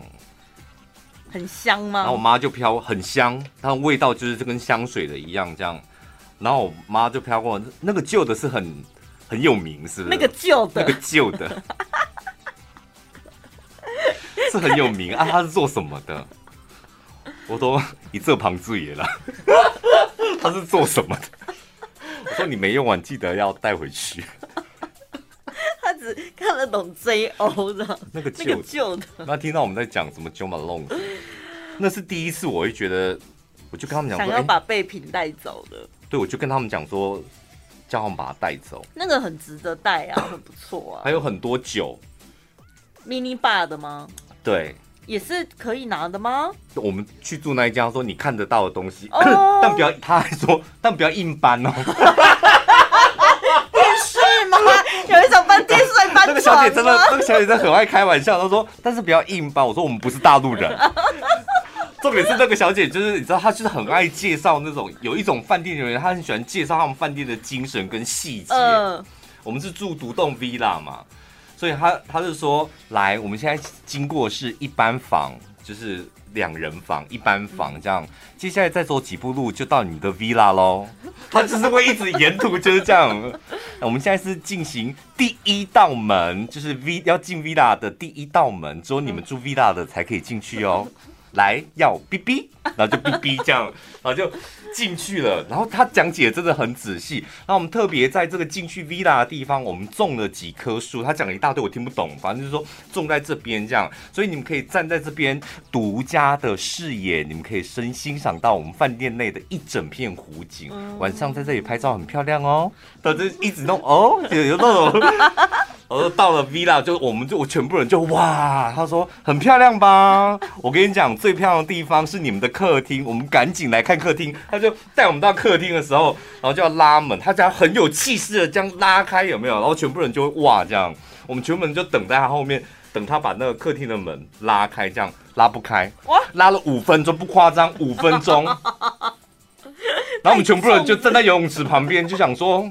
很香吗？然后我妈就飘很香，它的味道就是这跟香水的一样这样。然后我妈就飘过，那个旧的是很很有名，是不是？那个旧的，那个旧的。是很有名啊，他是做什么的？我都一这旁注意了，他是做什么的？我说你没用完，记得要带回去。他只看得懂 JO 的，那个旧的。那听到我们在讲什么 Jo Malone，那是第一次，我会觉得，我就跟他们讲说，想要把备品带走的。对，我就跟他们讲说，叫他们把它带走。那个很值得带啊，很不错啊。还有很多酒，mini bar 的吗？对，也是可以拿的吗？我们去住那一家，说你看得到的东西，oh. 但不要，他还说，但不要硬搬哦。电视吗？有一种搬电视搬。那个小姐真的，那个小姐真的很爱开玩笑，她说，但是不要硬搬。我说我们不是大陆人。重点是那个小姐，就是你知道，她就是很爱介绍那种，有一种饭店人员，她很喜欢介绍他们饭店的精神跟细节。Uh. 我们是住独栋 villa 嘛。所以她她是说，来，我们现在经过是一般房，就是两人房，一般房这样。接下来再走几步路就到你的 villa 喽。她就是会一直沿途就是这样。我们现在是进行第一道门，就是 v 要进 villa 的第一道门，只有你们住 villa 的才可以进去哦。来，要哔哔，然后就哔哔这样，然后就。进去了，然后他讲解真的很仔细。然后我们特别在这个进去 villa 的地方，我们种了几棵树。他讲了一大堆，我听不懂，反正就是说种在这边这样。所以你们可以站在这边独家的视野，你们可以深欣赏到我们饭店内的一整片湖景。晚上在这里拍照很漂亮哦。他就一直弄哦，有有那种。我说到了 villa，就我们就我全部人就哇，他说很漂亮吧？我跟你讲，最漂亮的地方是你们的客厅，我们赶紧来看客厅。他就带我们到客厅的时候，然后就要拉门，他这样很有气势的这样拉开，有没有？然后全部人就会哇这样，我们全部人就等在他后面，等他把那个客厅的门拉开，这样拉不开，哇，拉了五分钟不夸张，五分钟。然后我们全部人就站在游泳池旁边，就想说，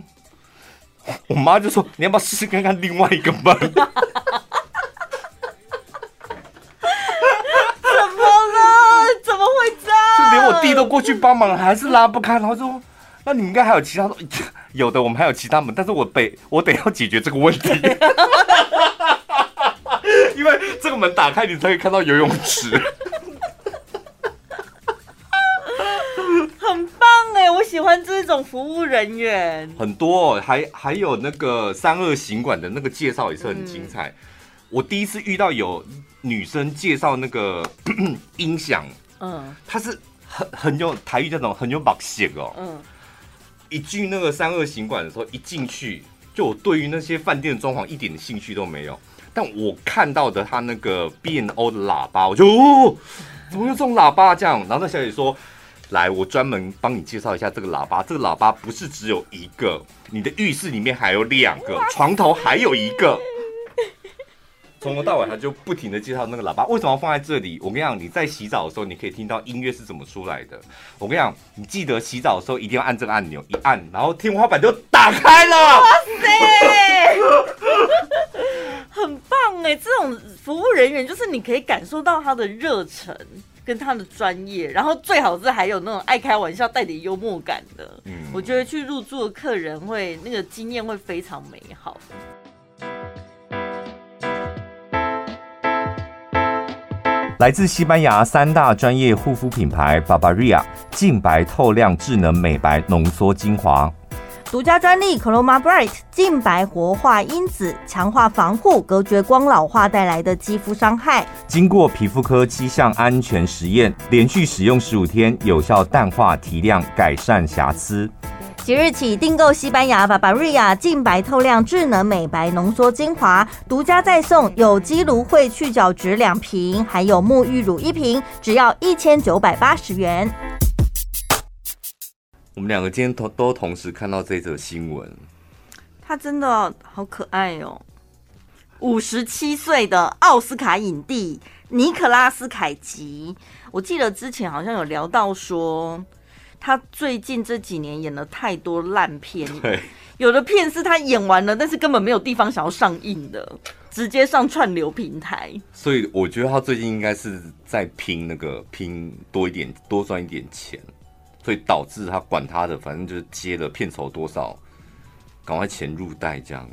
我妈就说你要不要试试看看另外一个门？连我弟都过去帮忙，还是拉不开。然后说：“那你们应该还有其他的？有的，我们还有其他门，但是我得我得要解决这个问题，因为这个门打开，你才可以看到游泳池。很棒哎，我喜欢这种服务人员。很多，还还有那个三二行馆的那个介绍也是很精彩。嗯、我第一次遇到有女生介绍那个 音响，嗯，她是。很很有台语这种很有把戏哦，嗯，一进那个三二行馆的时候，一进去就我对于那些饭店的装潢一点兴趣都没有，但我看到的他那个 B N O 的喇叭，我就哦，怎么有这种喇叭这样？然后那小姐说，来，我专门帮你介绍一下这个喇叭，这个喇叭不是只有一个，你的浴室里面还有两个，床头还有一个。从头到尾，他就不停的介绍那个喇叭为什么要放在这里。我跟你讲，你在洗澡的时候，你可以听到音乐是怎么出来的。我跟你讲，你记得洗澡的时候一定要按这个按钮，一按，然后天花板就打开了。哇塞，很棒哎！这种服务人员就是你可以感受到他的热忱跟他的专业，然后最好是还有那种爱开玩笑、带点幽默感的。嗯，我觉得去入住的客人会那个经验会非常美好。来自西班牙三大专业护肤品牌 Barbaria 净白透亮智能美白浓缩精华，独家专利 Chroma Bright 净白活化因子，强化防护，隔绝光老化带来的肌肤伤害。经过皮肤科七项安全实验，连续使用十五天，有效淡化、提亮、改善瑕疵。即日起订购西班牙 Barbaria 净白透亮智能美白浓缩精华，独家再送有机芦荟去角质两瓶，还有沐浴乳一瓶，只要一千九百八十元。我们两个今天同都同时看到这则新闻，他真的好可爱哦！五十七岁的奥斯卡影帝尼可拉斯凯奇，我记得之前好像有聊到说。他最近这几年演了太多烂片，对，有的片是他演完了，但是根本没有地方想要上映的，直接上串流平台。所以我觉得他最近应该是在拼那个拼多一点，多赚一点钱，所以导致他管他的，反正就是接了片酬多少，赶快钱入袋这样。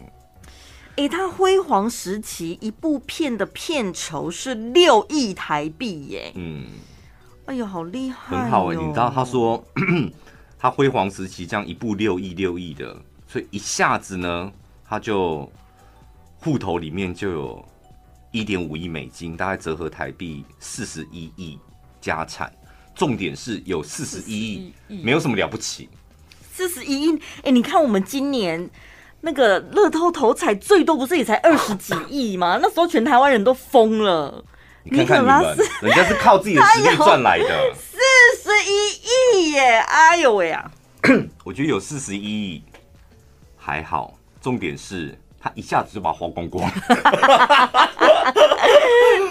哎、欸，他辉煌时期一部片的片酬是六亿台币耶，嗯。哎呦，好厉害！很好哎、欸，你知道他说 他辉煌时期这样一部六亿六亿的，所以一下子呢，他就户头里面就有一点五亿美金，大概折合台币四十一亿家产。重点是有四十一亿，没有什么了不起。四十一亿，哎、欸，你看我们今年那个乐透头彩最多不是也才二十几亿吗？那时候全台湾人都疯了。你看看你们，人家是靠自己的实力赚来的，四十一亿耶！哎呦喂啊！我觉得有四十一亿还好，重点是他一下子就把花光光，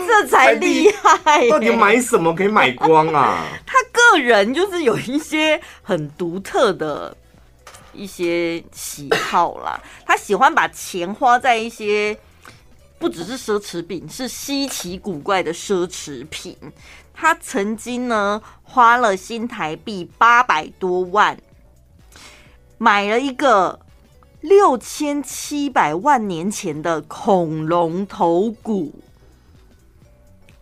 这才厉害。到底买什么可以买光啊？他个人就是有一些很独特的一些喜好啦，他喜欢把钱花在一些。不只是奢侈品，是稀奇古怪的奢侈品。他曾经呢花了新台币八百多万，买了一个六千七百万年前的恐龙头骨。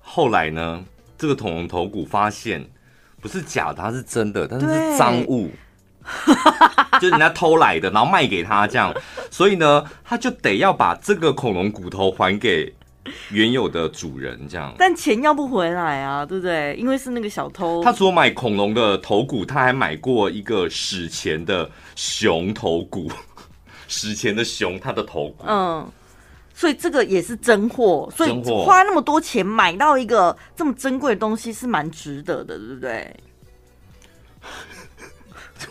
后来呢，这个恐龙头骨发现不是假的，它是真的，但是是赃物。就是人家偷来的，然后卖给他这样，所以呢，他就得要把这个恐龙骨头还给原有的主人这样。但钱要不回来啊，对不对？因为是那个小偷。他除了买恐龙的头骨，他还买过一个史前的熊头骨，史前的熊他的头骨。嗯，所以这个也是真货，所以花那么多钱买到一个这么珍贵的东西是蛮值得的，对不对？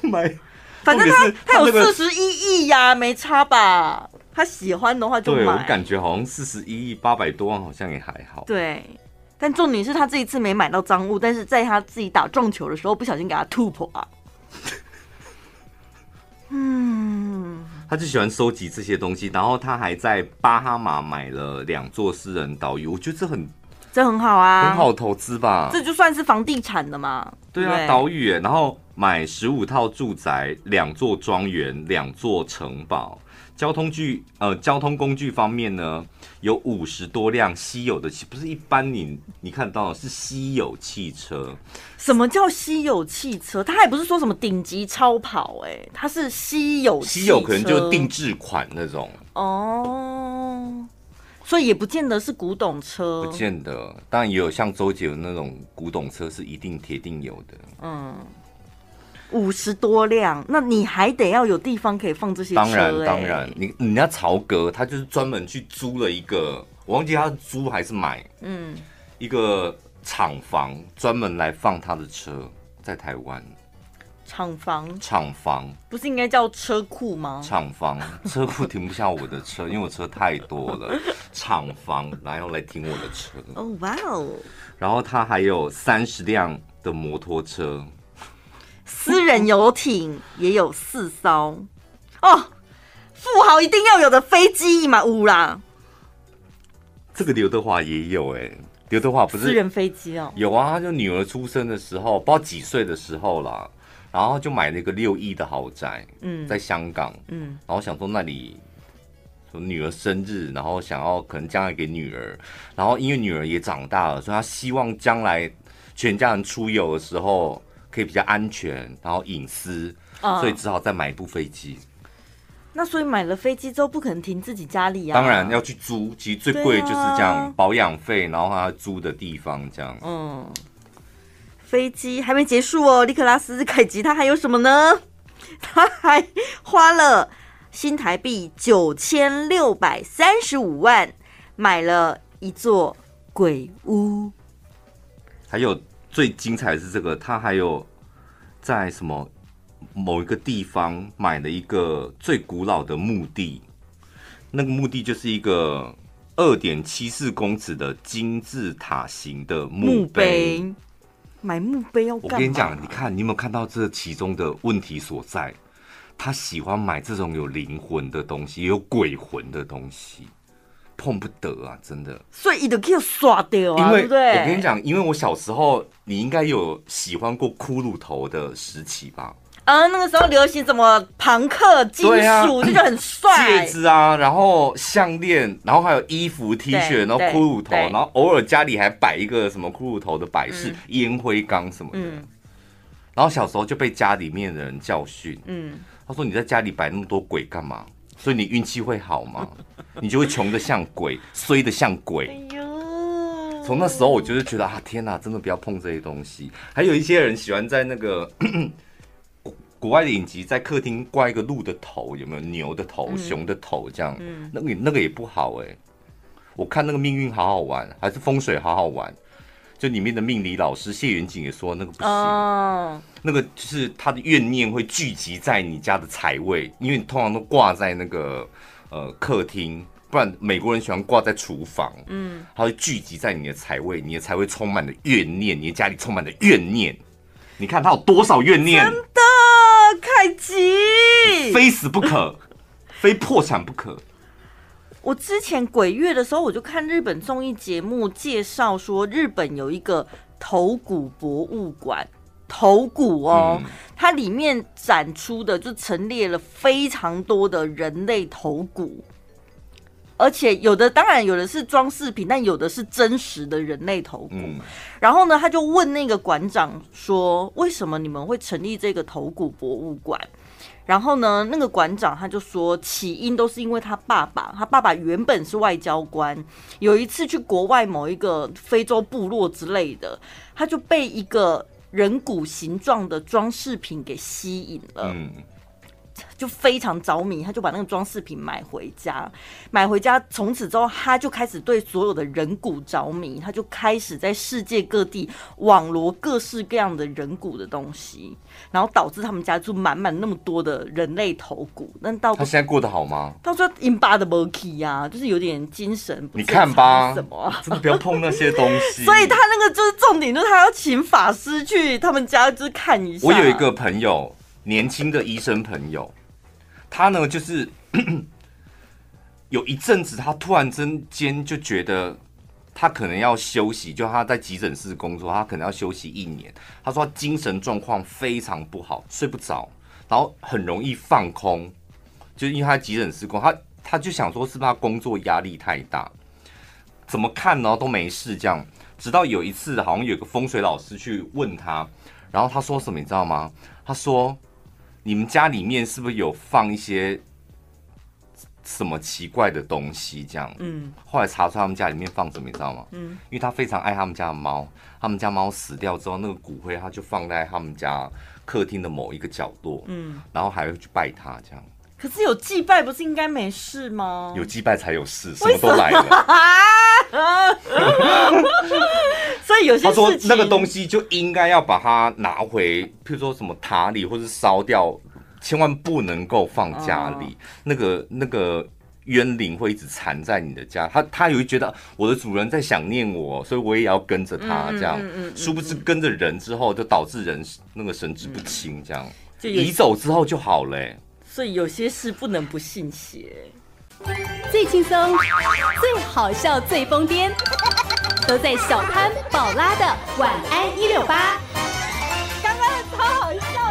就买，反正他他有四十一亿呀，没差吧？他喜欢的话就买。对，我感觉好像四十一亿八百多万，好像也还好。对，但重点是他这一次没买到赃物，但是在他自己打撞球的时候不小心给他突破啊。嗯。他就喜欢收集这些东西，然后他还在巴哈马买了两座私人岛屿，我觉得这很这很好啊，很好投资吧？这就算是房地产的嘛？对啊，岛屿，然后买十五套住宅，两座庄园，两座城堡。交通具呃，交通工具方面呢，有五十多辆稀有的汽，不是一般你你看到的是稀有汽车。什么叫稀有汽车？它还不是说什么顶级超跑，欸，哎，它是稀有。稀有可能就是定制款那种。哦，所以也不见得是古董车，不见得。当然也有像周杰伦那种古董车是一定铁定有的。嗯。五十多辆，那你还得要有地方可以放这些车。当然，当然，你人家曹格他就是专门去租了一个，我忘记他是租还是买，嗯，一个厂房专门来放他的车，在台湾。厂房，厂房不是应该叫车库吗？厂房，车库停不下我的车，因为我车太多了。厂房，然后来停我的车。哦，哇哦！然后他还有三十辆的摩托车。私人游艇也有四艘哦，富豪一定要有的飞机嘛，乌啦。这个刘德华也有哎、欸，刘德华不是私人飞机哦？有啊，他就女儿出生的时候，不知道几岁的时候啦，然后就买了一个六亿的豪宅，嗯，在香港，嗯，然后想说那里女儿生日，然后想要可能将来给女儿，然后因为女儿也长大了，所以她希望将来全家人出游的时候。可以比较安全，然后隐私，嗯，所以只好再买一部飞机。那所以买了飞机之后，不可能停自己家里啊。当然要去租，其实最贵就是这样，啊，保养费，然后他租的地方这样。嗯，飞机还没结束哦，尼克拉斯凯吉他还有什么呢？他还花了新台币九千六百三十五万买了一座鬼屋，还有。最精彩的是这个，他还有在什么某一个地方买了一个最古老的墓地，那个墓地就是一个二点七四公尺的金字塔形的墓碑。买墓碑要？我跟你讲，你看你有没有看到这其中的问题所在？他喜欢买这种有灵魂的东西，有鬼魂的东西。碰不得啊，真的。所以一直可以刷掉啊，因为对不对？我跟你讲，因为我小时候，你应该有喜欢过骷髅头的时期吧？啊，那个时候流行什么朋克金属，啊、就很帅。戒指啊，然后项链，然后还有衣服、T 恤，然后骷髅头，然后偶尔家里还摆一个什么骷髅头的摆饰、烟灰缸什么的、嗯。然后小时候就被家里面的人教训，嗯，他说：“你在家里摆那么多鬼干嘛？”所以你运气会好吗？你就会穷的像鬼，衰的像鬼。哎呦！从那时候我就是觉得啊，天哪，真的不要碰这些东西。还有一些人喜欢在那个国国外的影集，在客厅挂一个鹿的头，有没有牛的头、嗯、熊的头这样？嗯，那个那个也不好哎。我看那个命运好好玩，还是风水好好玩。就里面的命理老师谢元景也说那个不行，oh. 那个就是他的怨念会聚集在你家的财位，因为你通常都挂在那个呃客厅，不然美国人喜欢挂在厨房，嗯，他会聚集在你的财位，你的财位充满了怨念，你的家里充满了怨念，你看他有多少怨念？真的，凯吉，非死不可，非破产不可。我之前鬼月的时候，我就看日本综艺节目介绍说，日本有一个头骨博物馆，头骨哦，嗯，它里面展出的就陈列了非常多的人类头骨，而且有的当然有的是装饰品，但有的是真实的人类头骨。嗯，然后呢，他就问那个馆长说：“为什么你们会成立这个头骨博物馆？”然后呢，那个馆长他就说，起因都是因为他爸爸，他爸爸原本是外交官，有一次去国外某一个非洲部落之类的，他就被一个人骨形状的装饰品给吸引了。就非常着迷，他就把那个装饰品买回家，买回家，从此之后他就开始对所有的人骨着迷，他就开始在世界各地网罗各式各样的人骨的东西，然后导致他们家就满满那么多的人类头骨。那到他现在过得好吗？他说 in bad monkey 呀，就是有点精神不。你看吧，什么、啊？真的不要碰那些东西。所以他那个就是重点，就是他要请法师去他们家，就是看一下。我有一个朋友，年轻的医生朋友，他呢就是 有一阵子，他突然之间就觉得他可能要休息，就他在急诊室工作，他可能要休息一年。他说他精神状况非常不好，睡不着，然后很容易放空，就因为他急诊室工，他他就想说是不是他工作压力太大，怎么看呢都没事这样。直到有一次，好像有个风水老师去问他，然后他说什么，你知道吗？他说：“你们家里面是不是有放一些什么奇怪的东西？”这样，嗯。后来查出他们家里面放什么，你知道吗？嗯。因为他非常爱他们家的猫，他们家猫死掉之后，那个骨灰他就放在他们家客厅的某一个角落，嗯。然后还会去拜他，这样。可是有祭拜不是应该没事吗？有祭拜才有事，什么都来了。所以有些他说那个东西就应该要把它拿回，譬如说什么塔里或是烧掉，千万不能够放家里。哦、那个那个冤灵会一直缠在你的家，他他也会觉得我的主人在想念我，所以我也要跟着他这样。殊不知跟着人之后，就导致人那个神志不清，这样移走之后就好了、欸。所以有些事不能不信邪。最轻松最好笑最疯癫都在小潘宝拉的晚安一六八。刚刚超好笑。